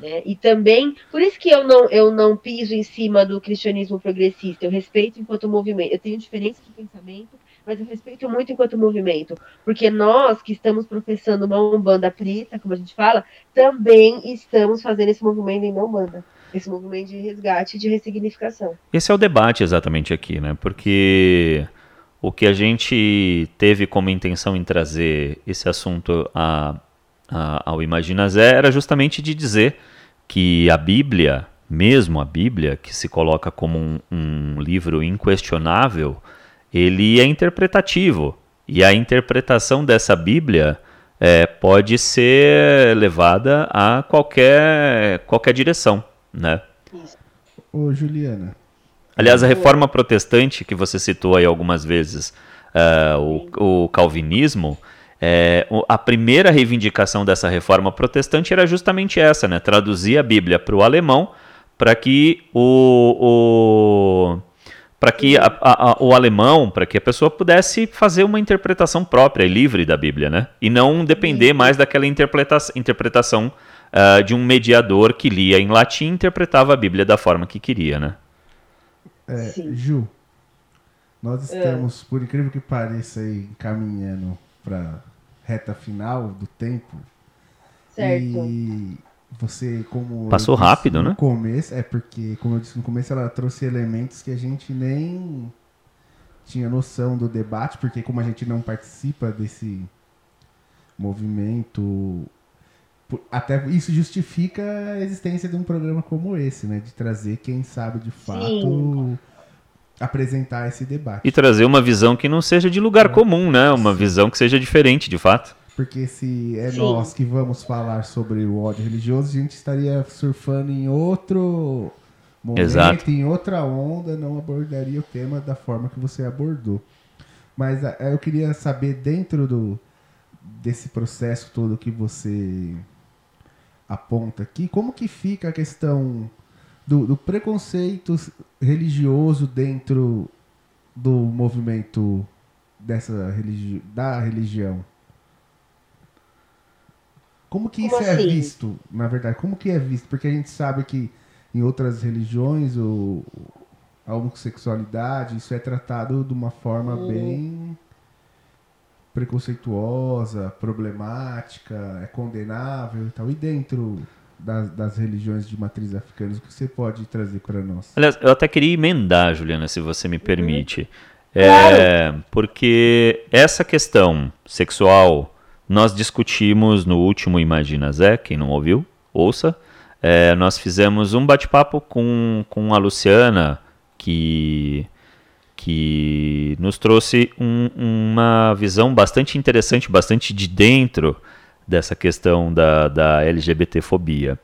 Né? E também, por isso que eu não, eu não piso em cima do cristianismo progressista, eu respeito enquanto movimento, eu tenho diferença de pensamento, mas eu respeito muito enquanto movimento, porque nós que estamos professando uma Umbanda preta, como a gente fala, também estamos fazendo esse movimento em Umbanda esse movimento de resgate de ressignificação. Esse é o debate exatamente aqui, né? Porque o que a gente teve como intenção em trazer esse assunto a, a, ao Imagina Zé era justamente de dizer que a Bíblia, mesmo a Bíblia, que se coloca como um, um livro inquestionável, ele é interpretativo. E a interpretação dessa Bíblia é, pode ser levada a qualquer, qualquer direção né? Ô, Juliana. Aliás, a reforma protestante que você citou aí algumas vezes, uh, o, o, calvinismo, é, a primeira reivindicação dessa reforma protestante era justamente essa, né? Traduzir a Bíblia para o alemão para que o, o para que a, a, o alemão, para que a pessoa pudesse fazer uma interpretação própria e livre da Bíblia, né? E não depender mais daquela interpreta interpretação uh, de um mediador que lia em latim e interpretava a Bíblia da forma que queria, né? É, Ju, nós é. estamos, é. por incrível que pareça, aí, caminhando para reta final do tempo. Certo. E você, como. Passou rápido, no né? começo, é porque, como eu disse no começo, ela trouxe elementos que a gente nem tinha noção do debate, porque como a gente não participa desse movimento até isso justifica a existência de um programa como esse, né? De trazer quem sabe de fato Sim. apresentar esse debate. E trazer uma visão que não seja de lugar é. comum, né? Uma Sim. visão que seja diferente, de fato. Porque se é Sim. nós que vamos falar sobre o ódio religioso, a gente estaria surfando em outro momento, Exato. em outra onda, não abordaria o tema da forma que você abordou. Mas eu queria saber dentro do desse processo todo que você aponta aqui, como que fica a questão do, do preconceito religioso dentro do movimento dessa religi da religião? Como que como isso é assim? é visto, na verdade? Como que é visto? Porque a gente sabe que em outras religiões o, a homossexualidade, isso é tratado de uma forma hum. bem preconceituosa, problemática, é condenável e tal. E dentro das, das religiões de matriz africanas, o que você pode trazer para nós? Aliás, eu até queria emendar, Juliana, se você me permite. Uhum. É, claro. Porque essa questão sexual nós discutimos no último Imagina Zé, quem não ouviu, ouça. É, nós fizemos um bate-papo com, com a Luciana, que que nos trouxe um, uma visão bastante interessante, bastante de dentro dessa questão da, da LGBTfobia.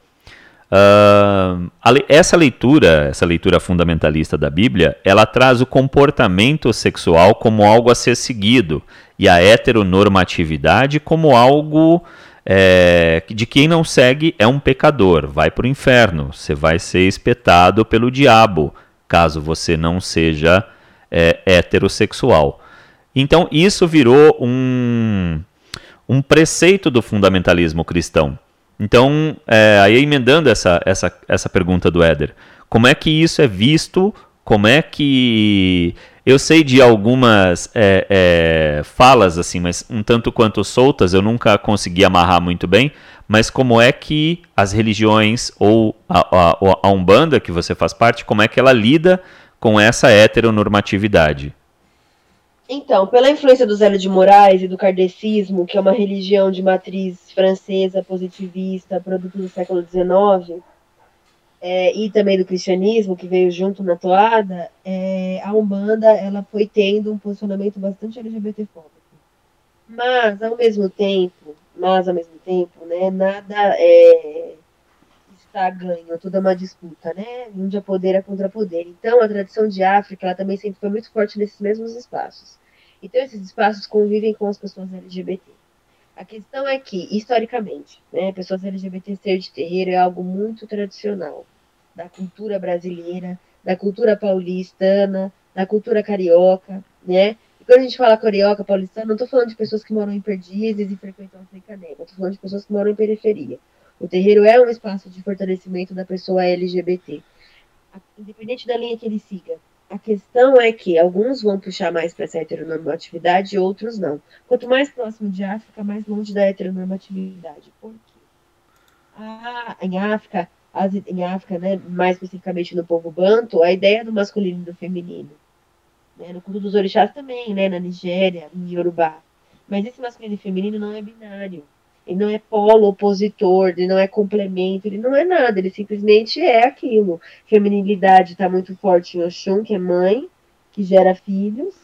Uh, essa leitura, essa leitura fundamentalista da Bíblia, ela traz o comportamento sexual como algo a ser seguido e a heteronormatividade como algo é, de quem não segue é um pecador, vai para o inferno, você vai ser espetado pelo diabo, caso você não seja é, heterossexual. Então isso virou um, um preceito do fundamentalismo cristão. Então, é, aí emendando essa, essa, essa pergunta do Éder, como é que isso é visto? Como é que. Eu sei de algumas é, é, falas, assim, mas um tanto quanto soltas, eu nunca consegui amarrar muito bem, mas como é que as religiões ou a, a, a Umbanda, que você faz parte, como é que ela lida com essa heteronormatividade? Então, pela influência do Zélio de Moraes e do kardecismo, que é uma religião de matriz francesa positivista, produto do século XIX, é, e também do cristianismo, que veio junto na toada, é, a Umbanda ela foi tendo um posicionamento bastante LGBTfóbico. Mas, ao mesmo tempo, mas ao mesmo tempo, né, nada é, está ganho, é uma disputa, né? Onde a poder é contra poder. Então, a tradição de África, ela também sempre foi muito forte nesses mesmos espaços. Então, esses espaços convivem com as pessoas LGBT. A questão é que, historicamente, né, pessoas LGBT ser de terreiro é algo muito tradicional da cultura brasileira, da cultura paulistana, da cultura carioca, né? E quando a gente fala carioca, paulistana, não estou falando de pessoas que moram em perdizes e frequentam a Fricaneca, estou falando de pessoas que moram em periferia. O terreiro é um espaço de fortalecimento da pessoa LGBT, independente da linha que ele siga. A questão é que alguns vão puxar mais para essa heteronormatividade e outros não. Quanto mais próximo de África, mais longe da heteronormatividade. Por quê? Ah, em África, as, em África, né, mais especificamente no povo banto, a ideia do masculino e do feminino. Né, no culto dos orixás também, né, na Nigéria, em Yorubá. Mas esse masculino e feminino não é binário. Ele não é polo opositor, ele não é complemento, ele não é nada, ele simplesmente é aquilo. Feminilidade está muito forte em Oxum, que é mãe, que gera filhos,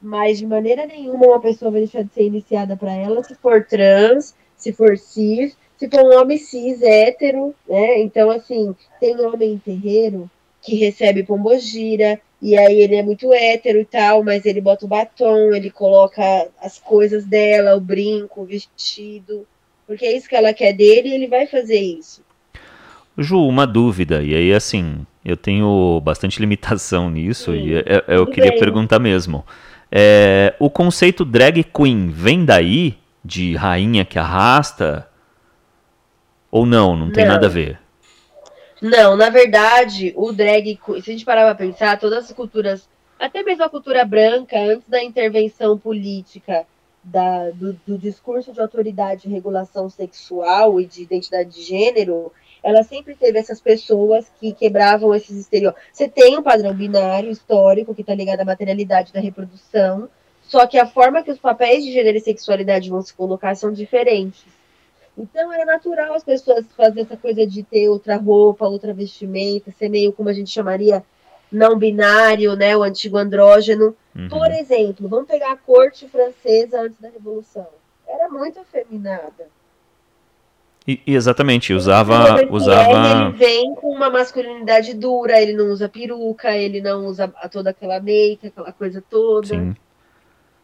mas de maneira nenhuma uma pessoa vai deixar de ser iniciada para ela se for trans, se for cis, se for um homem cis, hétero, né? Então, assim, tem homem em terreiro que recebe pombogira, e aí ele é muito hétero e tal, mas ele bota o batom, ele coloca as coisas dela, o brinco, o vestido, porque é isso que ela quer dele e ele vai fazer isso. Ju, uma dúvida, e aí assim, eu tenho bastante limitação nisso, Sim, e é, é, eu queria bem. perguntar mesmo. É, o conceito drag queen vem daí, de rainha que arrasta? Ou não, não tem não. nada a ver? Não, na verdade, o drag, se a gente parar para pensar, todas as culturas, até mesmo a cultura branca, antes da intervenção política, da, do, do discurso de autoridade e regulação sexual e de identidade de gênero, ela sempre teve essas pessoas que quebravam esses estereótipos. Você tem um padrão binário histórico que está ligado à materialidade da reprodução, só que a forma que os papéis de gênero e sexualidade vão se colocar são diferentes. Então era natural as pessoas fazer essa coisa de ter outra roupa, outra vestimenta, ser meio como a gente chamaria não binário, né, o antigo andrógeno. Uhum. Por exemplo, vamos pegar a corte francesa antes da Revolução. Era muito afeminada. E, exatamente, usava. usava... Ele vem com uma masculinidade dura, ele não usa peruca, ele não usa toda aquela make, aquela coisa toda. Sim.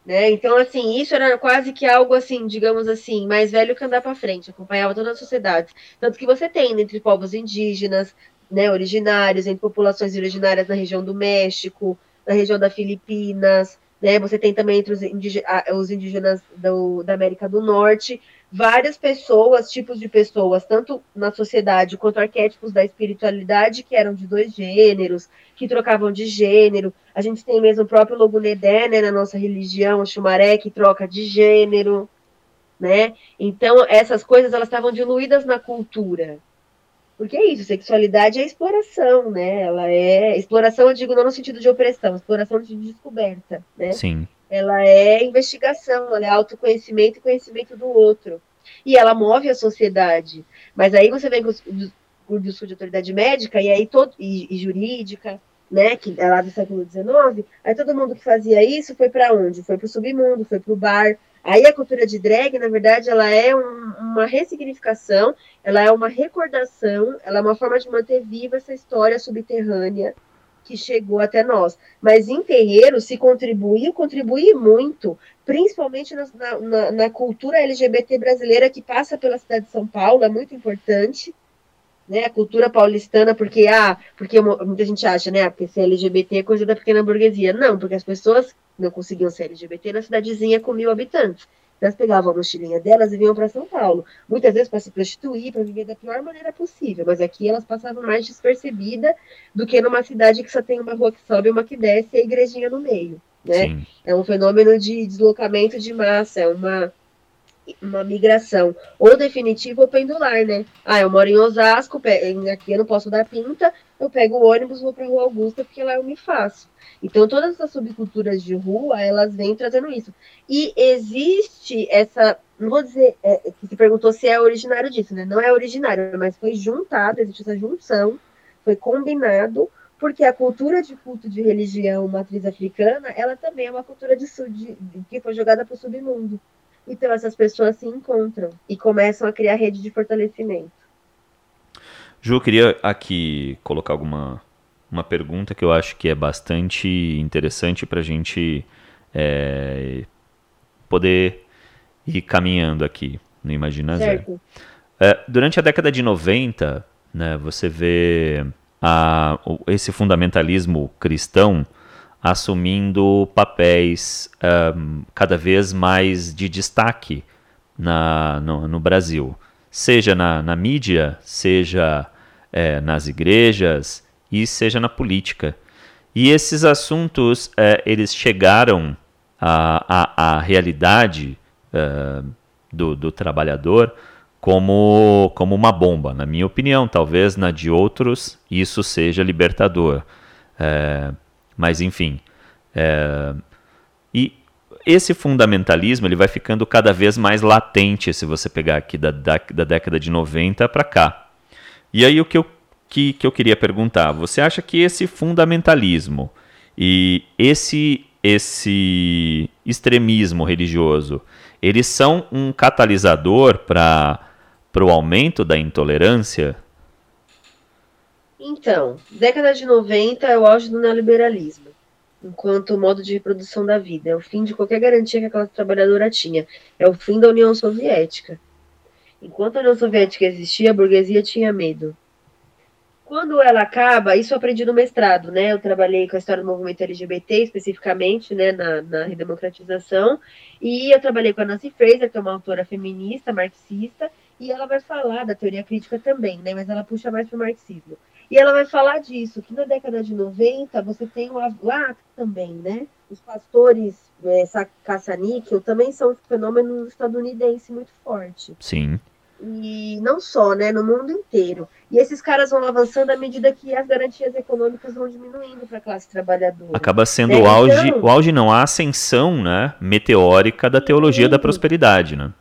Né? Então, assim, isso era quase que algo assim, digamos assim, mais velho que andar para frente, acompanhava toda a sociedade. Tanto que você tem entre povos indígenas, né, originários, entre populações originárias na região do México, na região da Filipinas, né? Você tem também entre os, indígenas, os indígenas do, da América do Norte, várias pessoas, tipos de pessoas, tanto na sociedade quanto arquétipos da espiritualidade que eram de dois gêneros, que trocavam de gênero. A gente tem mesmo o próprio Logunedé, né, na nossa religião, o Xumaré, que troca de gênero, né? Então, essas coisas, elas estavam diluídas na cultura. Porque é isso, sexualidade é exploração, né? Ela é... Exploração, eu digo não no sentido de opressão, exploração de descoberta, né? Sim ela é investigação, ela é autoconhecimento e conhecimento do outro. E ela move a sociedade. Mas aí você vem com o discurso de autoridade médica e aí todo, e, e, jurídica, né, que é lá do século XIX, aí todo mundo que fazia isso foi para onde? Foi para o submundo, foi para o bar. Aí a cultura de drag, na verdade, ela é um, uma ressignificação, ela é uma recordação, ela é uma forma de manter viva essa história subterrânea que chegou até nós. Mas em terreiro, se contribuiu, contribui muito, principalmente na, na, na, cultura LGBT brasileira que passa pela cidade de São Paulo, é muito importante. Né, a cultura paulistana, porque ah, porque muita gente acha, né, porque ser LGBT é coisa da pequena burguesia. Não, porque as pessoas não conseguiam ser LGBT na cidadezinha com mil habitantes. Elas pegavam a mochilinha delas e vinham para São Paulo. Muitas vezes para se prostituir, para viver da pior maneira possível. Mas aqui elas passavam mais despercebida do que numa cidade que só tem uma rua que sobe uma que desce e a igrejinha no meio. Né? Sim. É um fenômeno de deslocamento de massa, é uma uma migração, ou definitiva ou pendular, né? Ah, eu moro em Osasco, aqui eu não posso dar pinta, eu pego o ônibus, vou para Rua Augusta, porque lá eu me faço. Então, todas essas subculturas de rua, elas vêm trazendo isso. E existe essa, não vou dizer, é, que se perguntou se é originário disso, né? Não é originário, mas foi juntado, existe essa junção, foi combinado, porque a cultura de culto de religião matriz africana, ela também é uma cultura de, de que foi jogada para o submundo. Então essas pessoas se encontram e começam a criar rede de fortalecimento. Ju, eu queria aqui colocar alguma uma pergunta que eu acho que é bastante interessante para a gente é, poder ir caminhando aqui no Imagina Zero. É, durante a década de 90, né, você vê a, esse fundamentalismo cristão assumindo papéis um, cada vez mais de destaque na, no, no Brasil, seja na, na mídia, seja é, nas igrejas e seja na política. E esses assuntos é, eles chegaram à, à, à realidade é, do, do trabalhador como, como uma bomba. Na minha opinião, talvez na de outros isso seja libertador. É, mas enfim. É, e esse fundamentalismo ele vai ficando cada vez mais latente se você pegar aqui da, da, da década de 90 para cá. E aí o que eu, que, que eu queria perguntar, você acha que esse fundamentalismo e esse, esse extremismo religioso, eles são um catalisador para para o aumento da intolerância? Então, década de 90 é o auge do neoliberalismo, enquanto modo de reprodução da vida. É o fim de qualquer garantia que a classe trabalhadora tinha. É o fim da União Soviética. Enquanto a União Soviética existia, a burguesia tinha medo. Quando ela acaba, isso eu aprendi no mestrado, né? Eu trabalhei com a história do movimento LGBT, especificamente, né, na, na redemocratização, e eu trabalhei com a Nancy Fraser, que é uma autora feminista, marxista, e ela vai falar da teoria crítica também, né? Mas ela puxa mais para o marxismo. E ela vai falar disso, que na década de 90 você tem lá também, né? Os pastores é, caça-níquel também são um fenômeno estadunidense muito forte. Sim. E não só, né? No mundo inteiro. E esses caras vão avançando à medida que as garantias econômicas vão diminuindo para a classe trabalhadora. Acaba sendo né? o auge, então, o auge não, a ascensão, né? Meteórica da teologia sim. da prosperidade, né?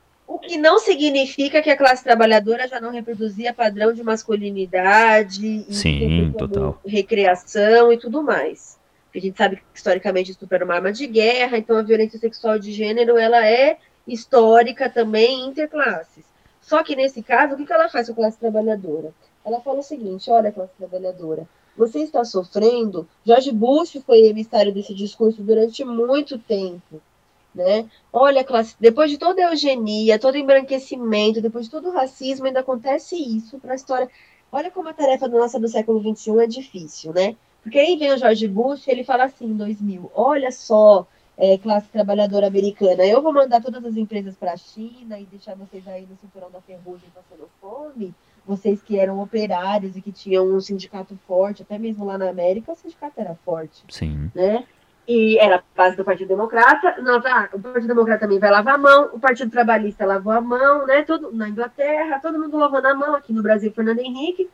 Que não significa que a classe trabalhadora já não reproduzia padrão de masculinidade, Sim, total. recreação e tudo mais. Porque a gente sabe que historicamente estupro era uma arma de guerra, então a violência sexual de gênero ela é histórica também interclasses. Só que nesse caso, o que ela faz com a classe trabalhadora? Ela fala o seguinte: olha, classe trabalhadora, você está sofrendo. George Bush foi emissário desse discurso durante muito tempo né? Olha, classe, depois de toda a eugenia, todo o embranquecimento, depois de todo o racismo, ainda acontece isso para a história. Olha como a tarefa nossa do século XXI é difícil, né? Porque aí vem o George Bush, ele fala assim em 2000, olha só, é, classe trabalhadora americana, eu vou mandar todas as empresas para a China e deixar vocês aí no cinturão da ferrugem passando fome, vocês que eram operários e que tinham um sindicato forte, até mesmo lá na América o sindicato era forte. Sim. Né? E era base do Partido Democrata. Não, tá, o Partido Democrata também vai lavar a mão, o Partido Trabalhista lavou a mão, né? Todo, na Inglaterra, todo mundo lavando a mão, aqui no Brasil, Fernando Henrique,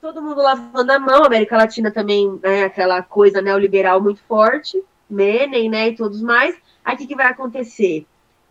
todo mundo lavando a mão, América Latina também, né, aquela coisa neoliberal muito forte, Menem, né, e todos mais. Aí o que, que vai acontecer?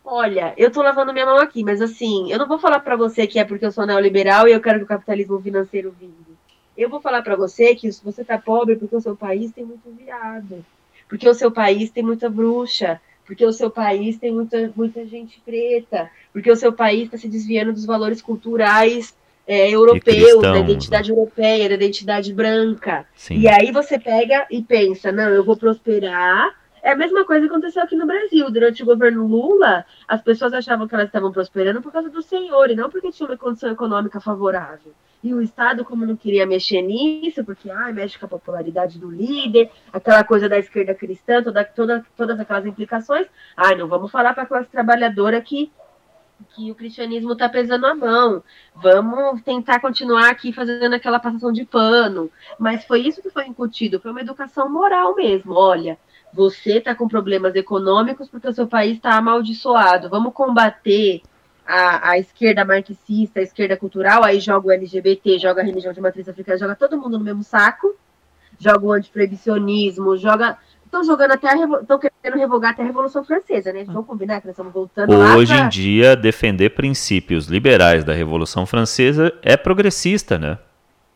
Olha, eu tô lavando minha mão aqui, mas assim, eu não vou falar para você que é porque eu sou neoliberal e eu quero que o capitalismo financeiro vingue. Eu vou falar para você que você tá pobre porque o seu país tem muito viado porque o seu país tem muita bruxa, porque o seu país tem muita, muita gente preta, porque o seu país está se desviando dos valores culturais é, europeus, da identidade europeia, da identidade branca. Sim. E aí você pega e pensa, não, eu vou prosperar. É a mesma coisa que aconteceu aqui no Brasil. Durante o governo Lula, as pessoas achavam que elas estavam prosperando por causa do senhor, e não porque tinha uma condição econômica favorável. E o Estado, como não queria mexer nisso, porque ah, mexe com a popularidade do líder, aquela coisa da esquerda cristã, toda, toda, todas aquelas implicações, ah, não vamos falar para a classe trabalhadora que, que o cristianismo está pesando a mão, vamos tentar continuar aqui fazendo aquela passação de pano. Mas foi isso que foi incutido, foi uma educação moral mesmo. Olha, você está com problemas econômicos porque o seu país está amaldiçoado, vamos combater a, a, esquerda marxista, a esquerda cultural, aí joga o LGBT, joga a religião de matriz africana, joga todo mundo no mesmo saco, joga o antiproibicionismo, joga. Estão jogando até estão querendo revogar até a Revolução Francesa, né? Vamos combinar que nós estamos voltando Hoje pra... em dia, defender princípios liberais da Revolução Francesa é progressista, né?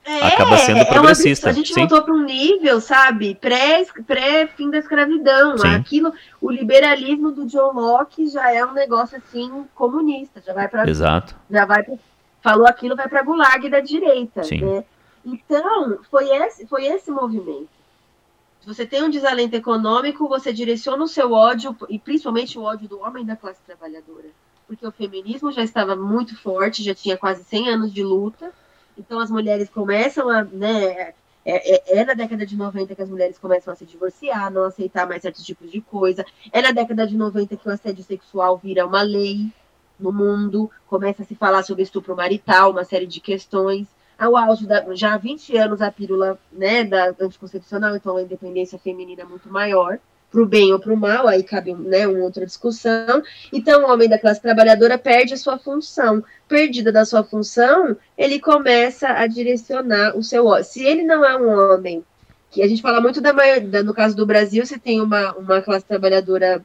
É, acaba sendo progressista. É uma, a gente Sim. voltou para um nível, sabe, pré-fim pré da escravidão. Sim. Aquilo, o liberalismo do John Locke já é um negócio assim comunista, já vai para Exato. Já vai pra, falou aquilo vai para Gulag da direita, Sim. né? Então, foi esse, foi esse movimento. Se você tem um desalento econômico, você direciona o seu ódio, e principalmente o ódio do homem da classe trabalhadora. Porque o feminismo já estava muito forte, já tinha quase 100 anos de luta, então as mulheres começam a, né, É, é, é, na década de 90 que as mulheres começam a se divorciar, não aceitar mais certos tipos de coisa. É na década de 90 que o assédio sexual vira uma lei no mundo, começa a se falar sobre estupro marital, uma série de questões. Ao auge da, já há 20 anos a pílula né, da anticoncepcional, então a independência feminina é muito maior para o bem ou para o mal, aí cabe né, uma outra discussão. Então, o homem da classe trabalhadora perde a sua função. Perdida da sua função, ele começa a direcionar o seu ódio. Se ele não é um homem, que a gente fala muito da no caso do Brasil, você tem uma, uma classe trabalhadora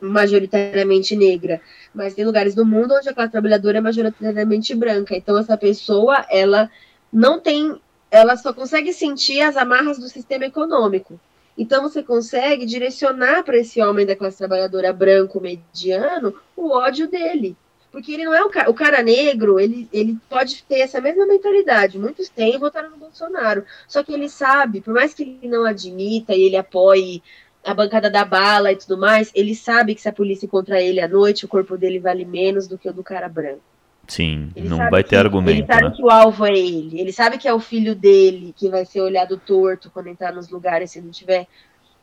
majoritariamente negra, mas tem lugares do mundo onde a classe trabalhadora é majoritariamente branca. Então, essa pessoa, ela não tem, ela só consegue sentir as amarras do sistema econômico. Então você consegue direcionar para esse homem da classe trabalhadora branco mediano o ódio dele. Porque ele não é o cara, o cara negro, ele, ele pode ter essa mesma mentalidade. Muitos têm e votaram no Bolsonaro. Só que ele sabe, por mais que ele não admita e ele apoie a bancada da bala e tudo mais, ele sabe que se a polícia encontrar ele à noite, o corpo dele vale menos do que o do cara branco. Sim, ele não vai ter argumento. Ele sabe né? que o alvo é ele. Ele sabe que é o filho dele que vai ser olhado torto quando entrar nos lugares se não tiver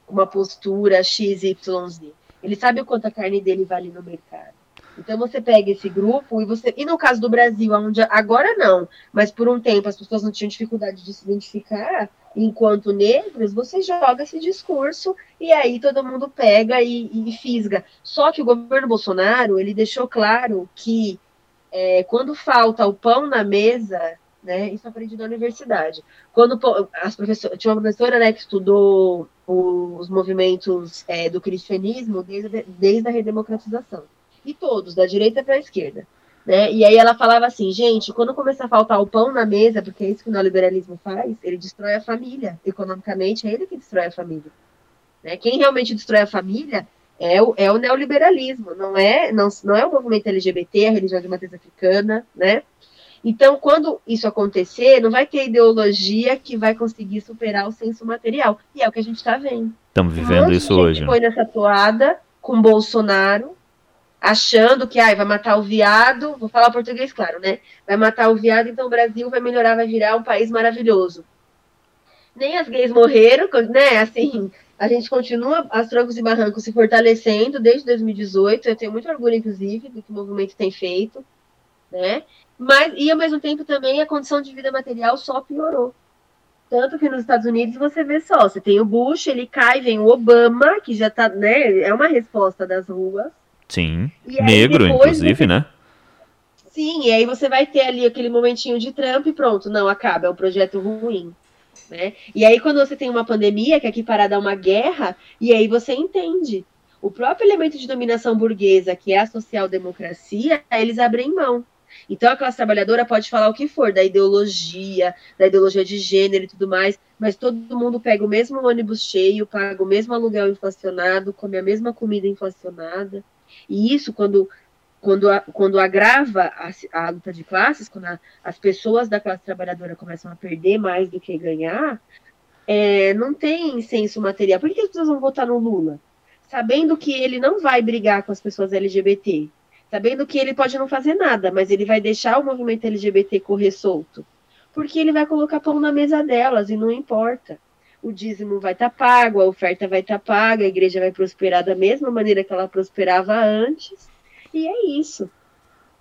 uma postura XYZ. Ele sabe o quanto a carne dele vale no mercado. Então você pega esse grupo e você. E no caso do Brasil, onde agora não, mas por um tempo as pessoas não tinham dificuldade de se identificar enquanto negros, você joga esse discurso e aí todo mundo pega e, e fisga. Só que o governo Bolsonaro ele deixou claro que é, quando falta o pão na mesa, né, isso aprendi na universidade. Quando as professoras, tinha uma professora né, que estudou os movimentos é, do cristianismo desde, desde a redemocratização. E todos, da direita para a esquerda. Né? E aí ela falava assim, gente, quando começar a faltar o pão na mesa, porque é isso que o neoliberalismo faz, ele destrói a família. Economicamente, é ele que destrói a família. Né? Quem realmente destrói a família é o, é o neoliberalismo, não é, não, não é o movimento LGBT, a religião de matriz africana, né? Então, quando isso acontecer, não vai ter ideologia que vai conseguir superar o senso material. E é o que a gente está vendo. Estamos vivendo um isso hoje. Né? foi nessa toada com Bolsonaro, achando que ai, vai matar o viado, vou falar português, claro, né? Vai matar o viado, então o Brasil vai melhorar, vai virar um país maravilhoso. Nem as gays morreram, né? Assim, a gente continua as troncos e barrancos se fortalecendo desde 2018. Eu tenho muito orgulho, inclusive, do que o movimento tem feito, né? Mas, e ao mesmo tempo também a condição de vida material só piorou. Tanto que nos Estados Unidos você vê só, você tem o Bush, ele cai, vem o Obama, que já tá, né? É uma resposta das ruas. Sim. Negro, inclusive, você... né? Sim, e aí você vai ter ali aquele momentinho de Trump e pronto, não, acaba, é um projeto ruim. Né? E aí, quando você tem uma pandemia, que aqui parada é uma guerra, e aí você entende. O próprio elemento de dominação burguesa, que é a social-democracia, eles abrem mão. Então, a classe trabalhadora pode falar o que for, da ideologia, da ideologia de gênero e tudo mais, mas todo mundo pega o mesmo ônibus cheio, paga o mesmo aluguel inflacionado, come a mesma comida inflacionada. E isso, quando quando, a, quando agrava a, a, luta de classes, quando a, as pessoas da classe trabalhadora começam a perder mais do que ganhar, é, não tem senso material. Por que as pessoas vão votar no Lula? Sabendo que ele não vai brigar com as pessoas LGBT, sabendo que ele pode não fazer nada, mas ele vai deixar o movimento LGBT correr solto, porque ele vai colocar pão na mesa delas e não importa. O dízimo vai estar tá pago, a oferta vai estar tá paga, a igreja vai prosperar da mesma maneira que ela prosperava antes e é isso.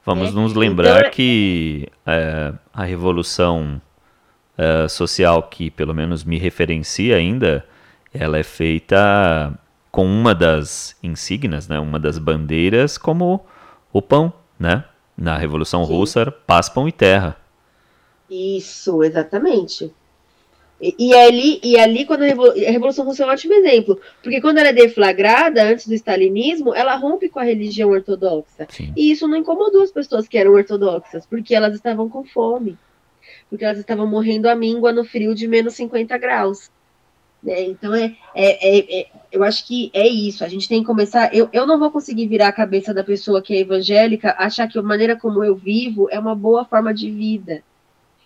Vamos né? nos lembrar então, que é, a revolução é, social que pelo menos me referencia ainda, ela é feita com uma das insígnias, né, uma das bandeiras como o pão, né? Na Revolução Sim. Russa, paz, pão e terra. Isso, exatamente. E, e, ali, e ali, quando a Revolução Russa é um ótimo exemplo, porque quando ela é deflagrada, antes do stalinismo, ela rompe com a religião ortodoxa. Sim. E isso não incomodou as pessoas que eram ortodoxas, porque elas estavam com fome, porque elas estavam morrendo à míngua no frio de menos 50 graus. Né? Então, é, é, é, é, eu acho que é isso. A gente tem que começar. Eu, eu não vou conseguir virar a cabeça da pessoa que é evangélica, achar que a maneira como eu vivo é uma boa forma de vida.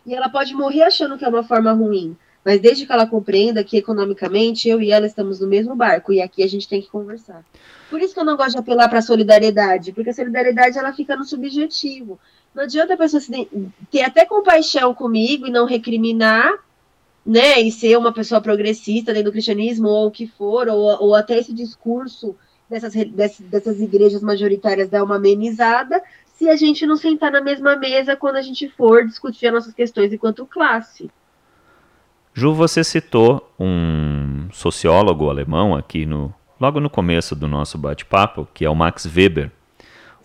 E ela pode morrer achando que é uma forma ruim mas desde que ela compreenda que economicamente eu e ela estamos no mesmo barco e aqui a gente tem que conversar. Por isso que eu não gosto de apelar para a solidariedade, porque a solidariedade ela fica no subjetivo. Não adianta a pessoa ter até compaixão comigo e não recriminar, né, e ser uma pessoa progressista dentro do cristianismo, ou o que for, ou, ou até esse discurso dessas, dessas, igrejas majoritárias dar uma amenizada, se a gente não sentar na mesma mesa quando a gente for discutir as nossas questões enquanto classe. Ju, você citou um sociólogo alemão aqui no logo no começo do nosso bate-papo, que é o Max Weber.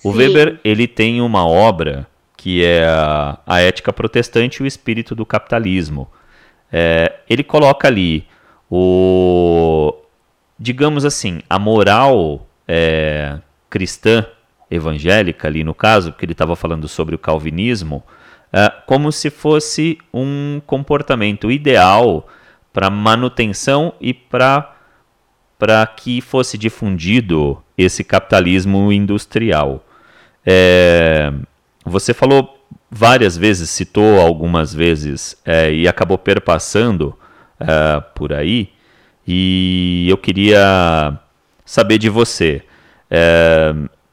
O Sim. Weber ele tem uma obra que é a, a Ética Protestante e o Espírito do Capitalismo é, ele coloca ali o, digamos assim, a moral é, cristã evangélica ali no caso, porque ele estava falando sobre o calvinismo, é, como se fosse um comportamento ideal para manutenção e para para que fosse difundido esse capitalismo industrial. É, você falou várias vezes, citou algumas vezes é, e acabou perpassando é, por aí. E eu queria saber de você.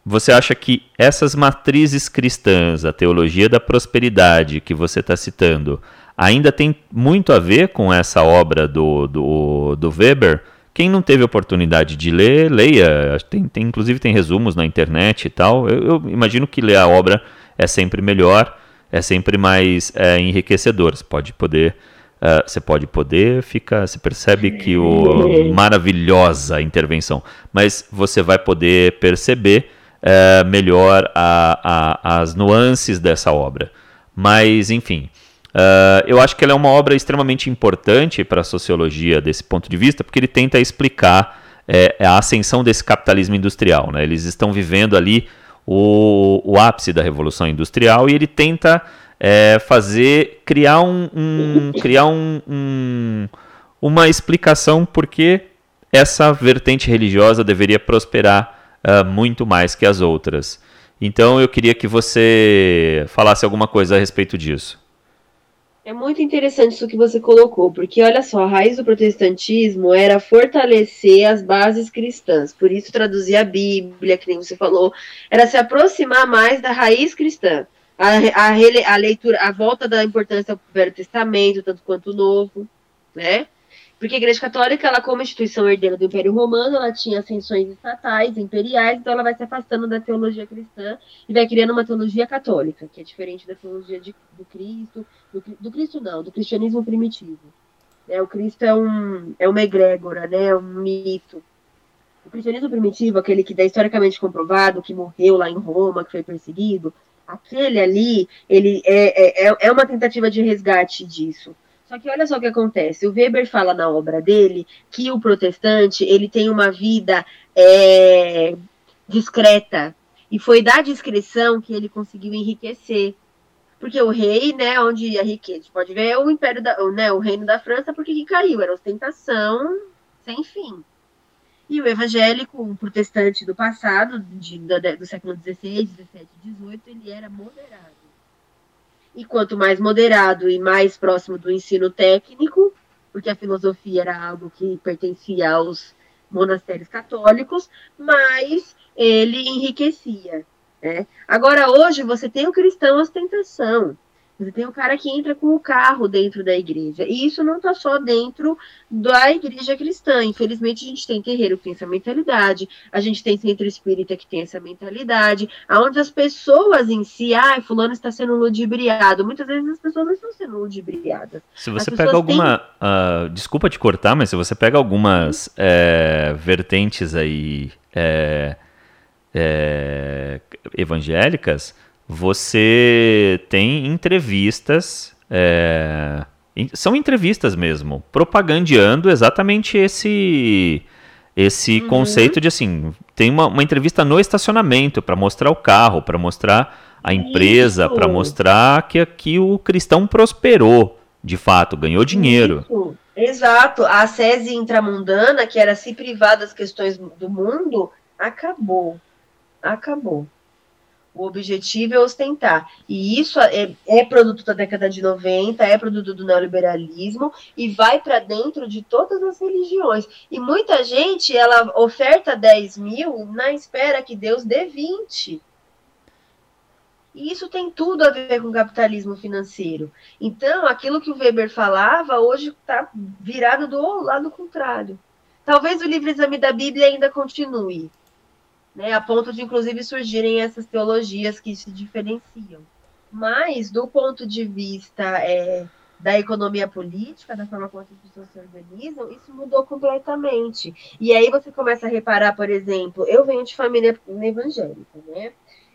Você acha que essas matrizes cristãs, a teologia da prosperidade que você está citando, ainda tem muito a ver com essa obra do, do, do Weber? Quem não teve oportunidade de ler, leia. Tem, tem, inclusive tem resumos na internet e tal. Eu, eu imagino que ler a obra é sempre melhor é sempre mais é, enriquecedor. Você pode poder, uh, você pode poder, fica, você percebe que o maravilhosa intervenção, mas você vai poder perceber uh, melhor a, a, as nuances dessa obra. Mas, enfim, uh, eu acho que ela é uma obra extremamente importante para a sociologia desse ponto de vista, porque ele tenta explicar é, a ascensão desse capitalismo industrial. Né? Eles estão vivendo ali o, o ápice da Revolução Industrial e ele tenta é, fazer, criar, um, um criar um, um, uma explicação porque essa vertente religiosa deveria prosperar uh, muito mais que as outras. Então eu queria que você falasse alguma coisa a respeito disso. É muito interessante isso que você colocou, porque olha só, a raiz do protestantismo era fortalecer as bases cristãs, por isso traduzir a Bíblia, que nem você falou, era se aproximar mais da raiz cristã. A, a, a leitura, a volta da importância ao Velho Testamento, tanto quanto o Novo, né? Porque a Igreja Católica, ela como instituição herdeira do Império Romano, ela tinha ascensões estatais, imperiais, então ela vai se afastando da teologia cristã e vai criando uma teologia católica, que é diferente da teologia de, do Cristo, do, do, Cristo não, do cristianismo primitivo. É, o Cristo é, um, é uma egrégora, né, é um mito. O cristianismo primitivo, aquele que é historicamente comprovado, que morreu lá em Roma, que foi perseguido, aquele ali, ele é, é, é uma tentativa de resgate disso. Só que olha só o que acontece. O Weber fala na obra dele que o protestante ele tem uma vida é, discreta. E foi da discrição que ele conseguiu enriquecer. Porque o rei, né, onde a riqueza, pode ver, é o império da, né, o reino da França, porque que caiu, era ostentação sem fim. E o evangélico, o protestante do passado, de, do, do século XVI, XVII, XVIII, ele era moderado. E quanto mais moderado e mais próximo do ensino técnico, porque a filosofia era algo que pertencia aos monastérios católicos, mais ele enriquecia. Né? Agora, hoje, você tem o cristão ostentação. Você tem o cara que entra com o carro dentro da igreja. E isso não está só dentro da igreja cristã. Infelizmente, a gente tem terreiro que tem essa mentalidade, a gente tem centro espírita que tem essa mentalidade, aonde as pessoas em si, ai, fulano está sendo ludibriado. Muitas vezes as pessoas não estão sendo ludibriadas. Se você pega alguma. Têm... Uh, desculpa te cortar, mas se você pega algumas é, vertentes aí é, é, evangélicas você tem entrevistas. É, são entrevistas mesmo, propagandeando exatamente esse esse uhum. conceito de assim, tem uma, uma entrevista no estacionamento para mostrar o carro, para mostrar a empresa, para mostrar que aqui o cristão prosperou, de fato, ganhou dinheiro. Isso. Exato, a sese intramundana, que era se privar das questões do mundo, acabou. Acabou. O objetivo é ostentar. E isso é, é, produto da década de 90, é produto do neoliberalismo e vai para dentro de todas as religiões. E muita gente, ela oferta 10 mil na espera que Deus dê 20. E isso tem tudo a ver com capitalismo financeiro. Então, aquilo que o Weber falava, hoje está virado do lado contrário. Talvez o livre exame da Bíblia ainda continue, né, a ponto de, inclusive, surgirem essas teologias que se diferenciam. Mas, do ponto de vista é, da economia política, da forma como as pessoas se organizam, isso mudou completamente. E aí você começa a reparar, por exemplo, eu venho de família evangélica, né?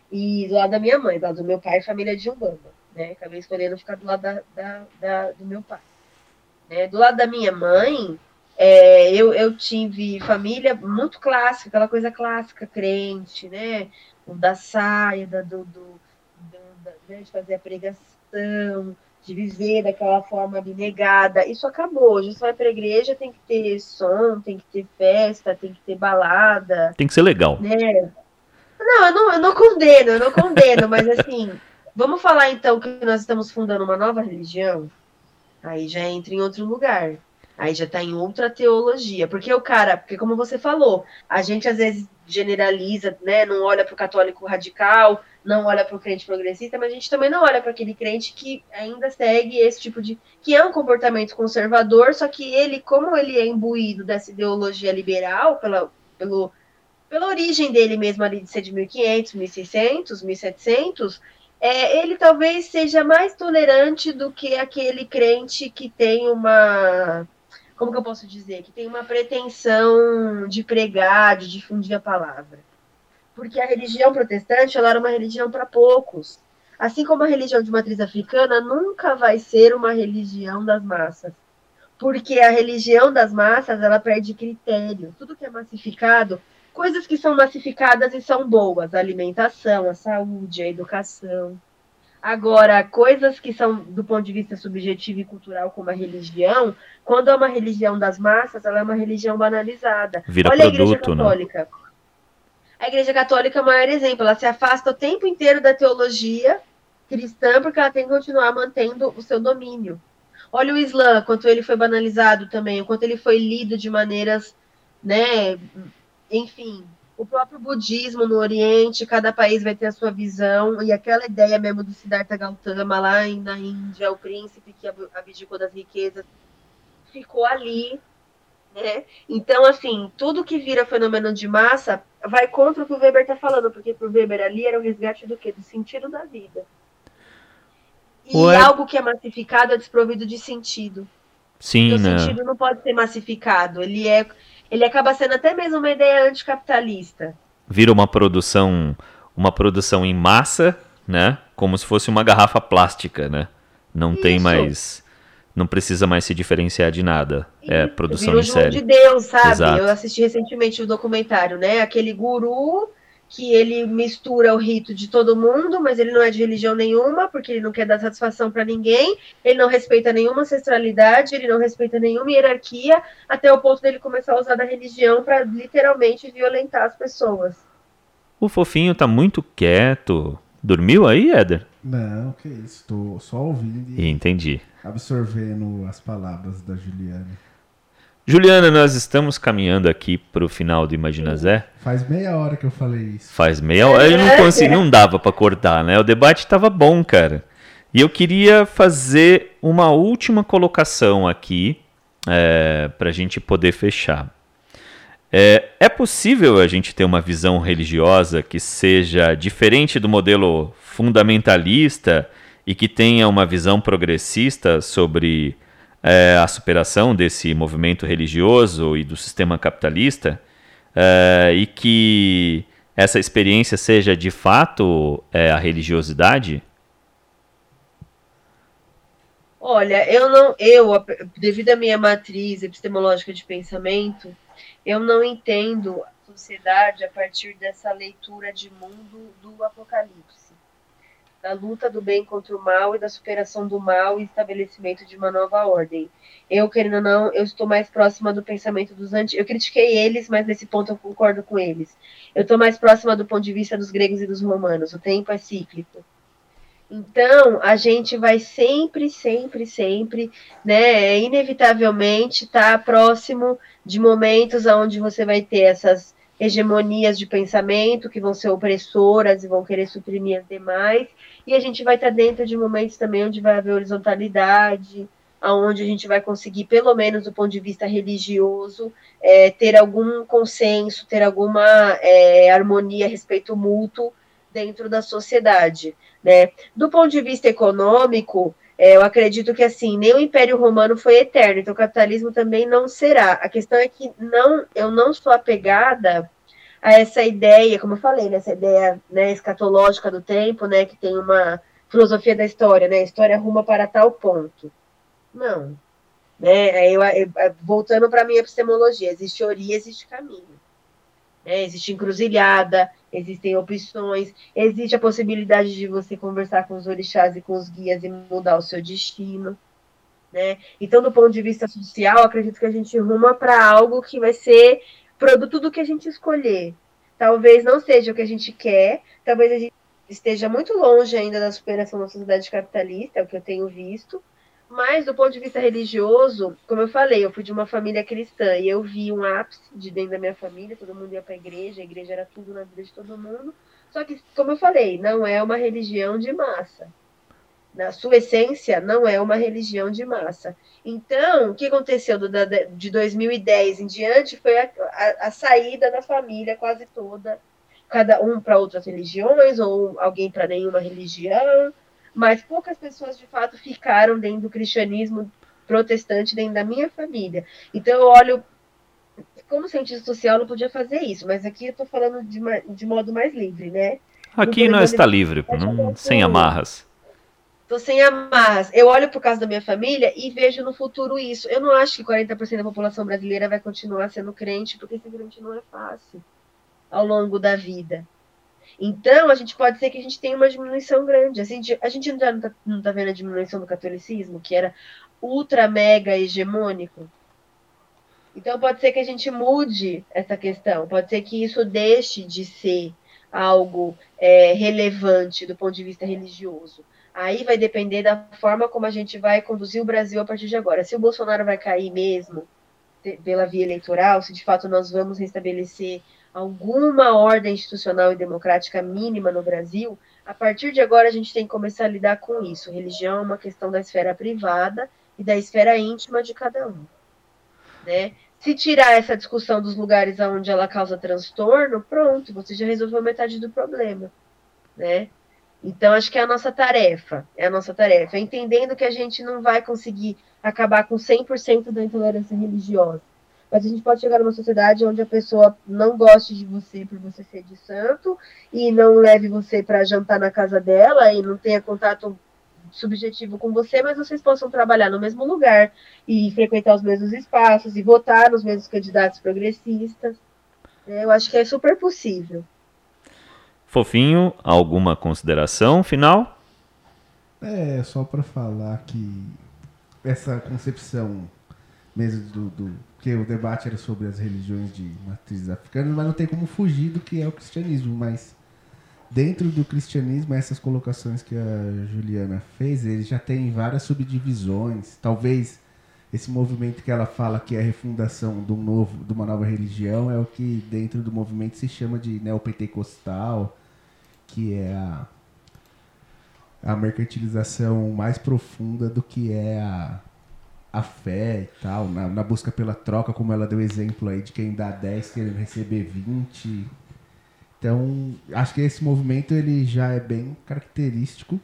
E do lado da minha mãe, do lado do meu pai, família de Umbanda, né? Acabei escolhendo ficar do lado da, da, da do meu pai. Né? Do lado da minha mãe, é, eu, eu tive família muito clássica, aquela coisa clássica, crente, né? O da saia, da, do, do, da, né? de fazer a pregação, de viver daquela forma abnegada. Isso acabou. Hoje você vai para a igreja, tem que ter som, tem que ter festa, tem que ter balada. Tem que ser legal. Né? Não, eu não, eu não condeno, eu não condeno, mas assim, vamos falar então que nós estamos fundando uma nova religião? Aí já entra em outro lugar. Aí já está em outra teologia. Porque o cara, porque como você falou, a gente às vezes generaliza, né? Não olha para o católico radical, não olha para o crente progressista, mas a gente também não olha para aquele crente que ainda segue esse tipo de. que é um comportamento conservador, só que ele, como ele é imbuído dessa ideologia liberal, pela, pelo, pela origem dele mesmo ali de ser de 1500, 1600, 1700, é, ele talvez seja mais tolerante do que aquele crente que tem uma como que eu posso dizer, que tem uma pretensão de pregar, de difundir a palavra. Porque a religião protestante ela era uma religião para poucos. Assim como a religião de matriz africana nunca vai ser uma religião das massas. Porque a religião das massas ela perde critério. Tudo que é massificado, coisas que são massificadas e são boas, a alimentação, a saúde, a educação, Agora, coisas que são do ponto de vista subjetivo e cultural, como a religião, quando é uma religião das massas, ela é uma religião banalizada. Vira Olha produto, a Igreja Católica. Né? A Igreja Católica é o maior exemplo. Ela se afasta o tempo inteiro da teologia cristã porque ela tem que continuar mantendo o seu domínio. Olha o Islã, quanto ele foi banalizado também, o quanto ele foi lido de maneiras, né, enfim, o próprio budismo no Oriente, cada país vai ter a sua visão, e aquela ideia mesmo do Siddhartha Gautama lá na Índia, o príncipe que abdicou das riquezas, ficou ali, né? Então, assim, tudo que vira fenômeno de massa vai contra o que o Weber está falando, porque para o Weber ali era o resgate do quê? Do sentido da vida. E Ué. algo que é massificado é desprovido de sentido. Sim, Porque né? O sentido não pode ser massificado. Ele é ele acaba sendo até mesmo uma ideia anticapitalista. Vira uma produção, uma produção em massa, né? Como se fosse uma garrafa plástica, né? Não Isso. tem mais não precisa mais se diferenciar de nada. É produção em série. de Deus, sabe? Exato. Eu assisti recentemente o um documentário, né? Aquele guru que ele mistura o rito de todo mundo, mas ele não é de religião nenhuma, porque ele não quer dar satisfação para ninguém, ele não respeita nenhuma ancestralidade, ele não respeita nenhuma hierarquia, até o ponto dele começar a usar da religião para literalmente violentar as pessoas. O fofinho tá muito quieto. Dormiu aí, Éder? Não, que isso, tô só ouvindo e Entendi. absorvendo as palavras da Juliana. Juliana, nós estamos caminhando aqui para o final do Imagina Zé. Faz meia hora que eu falei isso. Faz meia hora. Eu não consegui, não dava para cortar, né? O debate estava bom, cara. E eu queria fazer uma última colocação aqui é, para a gente poder fechar. É, é possível a gente ter uma visão religiosa que seja diferente do modelo fundamentalista e que tenha uma visão progressista sobre é, a superação desse movimento religioso e do sistema capitalista é, e que essa experiência seja de fato é, a religiosidade? Olha, eu não, eu, devido à minha matriz epistemológica de pensamento, eu não entendo a sociedade a partir dessa leitura de mundo do Apocalipse da luta do bem contra o mal e da superação do mal e estabelecimento de uma nova ordem. Eu, querendo ou não, eu estou mais próxima do pensamento dos antigos. Eu critiquei eles, mas nesse ponto eu concordo com eles. Eu estou mais próxima do ponto de vista dos gregos e dos romanos. O tempo é cíclico. Então, a gente vai sempre, sempre, sempre, né, inevitavelmente estar tá próximo de momentos onde você vai ter essas hegemonias de pensamento que vão ser opressoras e vão querer suprimir as demais, e a gente vai estar dentro de momentos também onde vai haver horizontalidade, aonde a gente vai conseguir, pelo menos do ponto de vista religioso, é, ter algum consenso, ter alguma é, harmonia, respeito mútuo dentro da sociedade. Né? Do ponto de vista econômico, é, eu acredito que assim, nem o Império Romano foi eterno, então o capitalismo também não será. A questão é que não, eu não sou apegada a essa ideia, como eu falei, nessa né, ideia né, escatológica do tempo, né, que tem uma filosofia da história, né, a história arruma para tal ponto. Não. Né, eu, eu, voltando para a minha epistemologia, existe teoria, existe caminho. Né, existe encruzilhada, existem opções, existe a possibilidade de você conversar com os orixás e com os guias e mudar o seu destino. Né? Então, do ponto de vista social, acredito que a gente ruma para algo que vai ser produto do que a gente escolher. Talvez não seja o que a gente quer, talvez a gente esteja muito longe ainda da superação da sociedade capitalista, é o que eu tenho visto, mas, do ponto de vista religioso, como eu falei, eu fui de uma família cristã e eu vi um ápice de dentro da minha família, todo mundo ia para a igreja, a igreja era tudo na vida de todo mundo. Só que, como eu falei, não é uma religião de massa. Na sua essência, não é uma religião de massa. Então, o que aconteceu do, da, de 2010 em diante foi a, a, a saída da família quase toda, cada um para outras religiões, ou alguém para nenhuma religião mas poucas pessoas de fato ficaram dentro do cristianismo protestante dentro da minha família. Então eu olho como cientista social não podia fazer isso, mas aqui eu estou falando de, de, modo mais livre, né? Aqui nós está livre, não, sem amarras. Estou sem amarras. Eu olho por causa da minha família e vejo no futuro isso. Eu não acho que 40% da população brasileira vai continuar sendo crente, porque crente não é fácil ao longo da vida. Então, a gente pode ser que a gente tenha uma diminuição grande. Assim, a gente não está não tá vendo a diminuição do catolicismo, que era ultra mega hegemônico. Então, pode ser que a gente mude essa questão. Pode ser que isso deixe de ser algo é, relevante do ponto de vista religioso. Aí vai depender da forma como a gente vai conduzir o Brasil a partir de agora. Se o Bolsonaro vai cair mesmo pela via eleitoral, se de fato nós vamos restabelecer alguma ordem institucional e democrática mínima no Brasil, a partir de agora a gente tem que começar a lidar com isso. Religião é uma questão da esfera privada e da esfera íntima de cada um. Né? Se tirar essa discussão dos lugares onde ela causa transtorno, pronto, você já resolveu metade do problema. Né? Então, acho que é a nossa tarefa, é a nossa tarefa, entendendo que a gente não vai conseguir acabar com 100% da intolerância religiosa mas a gente pode chegar numa sociedade onde a pessoa não goste de você por você ser de santo e não leve você para jantar na casa dela e não tenha contato subjetivo com você, mas vocês possam trabalhar no mesmo lugar e frequentar os mesmos espaços e votar nos mesmos candidatos progressistas. Eu acho que é super possível. Fofinho, alguma consideração final? É, só para falar que essa concepção mesmo do, do que o debate era sobre as religiões de matrizes africanas, mas não tem como fugir do que é o cristianismo. Mas dentro do cristianismo, essas colocações que a Juliana fez, ele já tem várias subdivisões. Talvez esse movimento que ela fala que é a refundação de, um novo, de uma nova religião é o que dentro do movimento se chama de neopentecostal, que é a, a mercantilização mais profunda do que é a a fé e tal, na, na, busca pela troca, como ela deu exemplo aí de quem dá 10 querendo receber 20. Então, acho que esse movimento ele já é bem característico,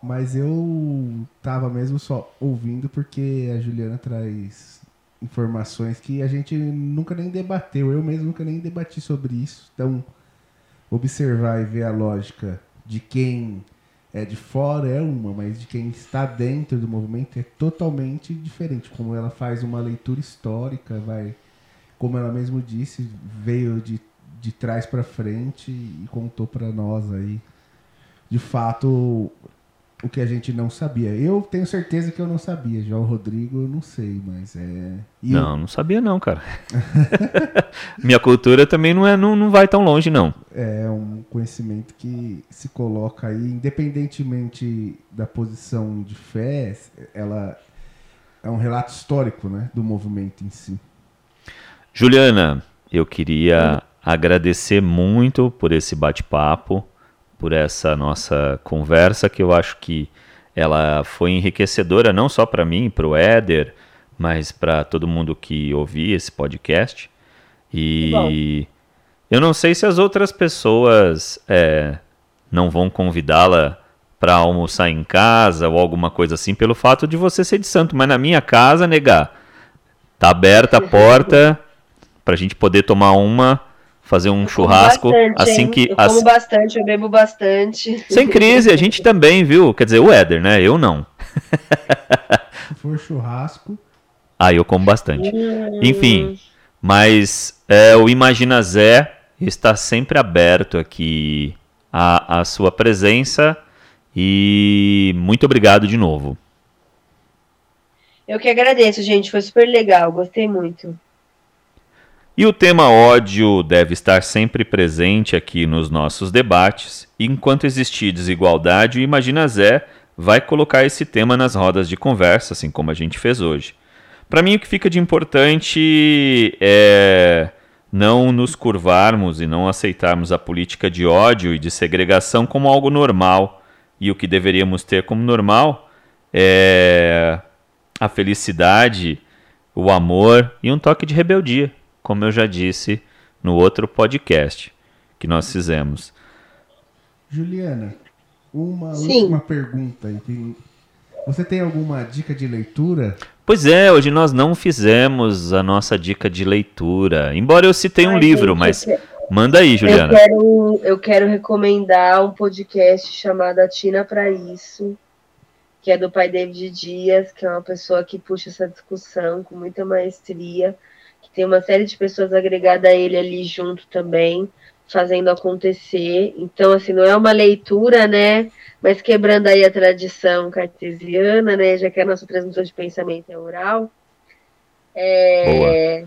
mas eu tava mesmo só ouvindo porque a Juliana traz informações que a gente nunca nem debateu, eu mesmo nunca nem debati sobre isso. Então, observar e ver a lógica de quem é de fora é uma, mas de quem está dentro do movimento é totalmente diferente. Como ela faz uma leitura histórica, vai, como ela mesmo disse, veio de, de trás para frente e contou para nós aí, de fato, o que a gente não sabia. Eu tenho certeza que eu não sabia. Já o Rodrigo eu não sei, mas é. E não, eu... não sabia não, cara. Minha cultura também não é, não, não vai tão longe não. É um conhecimento que se coloca aí, independentemente da posição de fé, ela é um relato histórico, né, do movimento em si. Juliana, eu queria agradecer muito por esse bate-papo, por essa nossa conversa, que eu acho que ela foi enriquecedora não só para mim, para o Éder, mas para todo mundo que ouvia esse podcast. E eu não sei se as outras pessoas é, não vão convidá-la para almoçar em casa ou alguma coisa assim, pelo fato de você ser de santo. Mas na minha casa, negar, tá aberta a porta para a gente poder tomar uma, fazer um eu churrasco bastante, assim que. Eu como bastante, eu bebo bastante. Sem crise, a gente também, viu? Quer dizer, o Éder, né? Eu não. Se for churrasco. Ah, eu como bastante. Hum. Enfim, mas é, o Imagina Zé está sempre aberto aqui à, à sua presença e muito obrigado de novo. Eu que agradeço, gente. Foi super legal. Gostei muito. E o tema ódio deve estar sempre presente aqui nos nossos debates. enquanto existir desigualdade, o Imagina Zé vai colocar esse tema nas rodas de conversa, assim como a gente fez hoje. Para mim, o que fica de importante é não nos curvarmos e não aceitarmos a política de ódio e de segregação como algo normal. E o que deveríamos ter como normal é a felicidade, o amor e um toque de rebeldia, como eu já disse no outro podcast que nós fizemos. Juliana, uma Sim. última pergunta. Você tem alguma dica de leitura? Pois é, hoje nós não fizemos a nossa dica de leitura. Embora eu citei um Ai, livro, gente, mas manda aí, Juliana. Eu quero, eu quero recomendar um podcast chamado Atina para Isso, que é do pai David Dias, que é uma pessoa que puxa essa discussão com muita maestria, tem uma série de pessoas agregadas a ele ali junto também, fazendo acontecer. Então, assim, não é uma leitura, né? mas quebrando aí a tradição cartesiana, né, já que a nossa transmissão de pensamento é oral, é,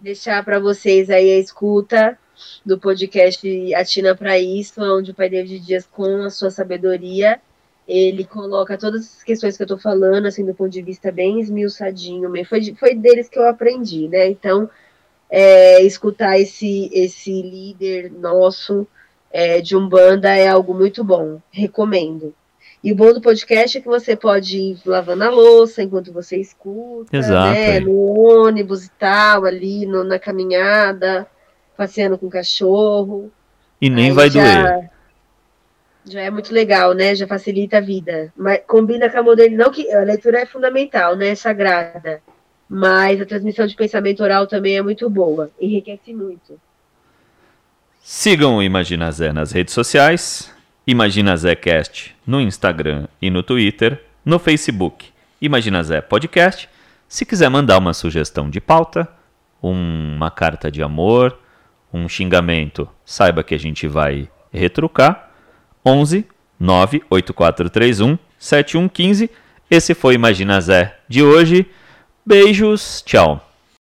deixar para vocês aí a escuta do podcast Atina para Isso, onde o pai David Dias, com a sua sabedoria, ele coloca todas as questões que eu estou falando, assim, do ponto de vista bem esmiuçadinho, foi, foi deles que eu aprendi, né, então, é, escutar esse, esse líder nosso, é, de Umbanda é algo muito bom. Recomendo. E o bom do podcast é que você pode ir lavando a louça enquanto você escuta, Exato, né? No ônibus e tal, ali no, na caminhada, passeando com o cachorro. E nem Aí vai já, doer. Já é muito legal, né? Já facilita a vida. Mas combina com a modernidade. Não que a leitura é fundamental, né? É sagrada. Mas a transmissão de pensamento oral também é muito boa. Enriquece muito. Sigam o Imagina Zé nas redes sociais, Imagina Zé Cast no Instagram e no Twitter, no Facebook Imagina Zé Podcast. Se quiser mandar uma sugestão de pauta, uma carta de amor, um xingamento, saiba que a gente vai retrucar. 11 98431 7115. Esse foi Imagina Zé de hoje. Beijos, tchau.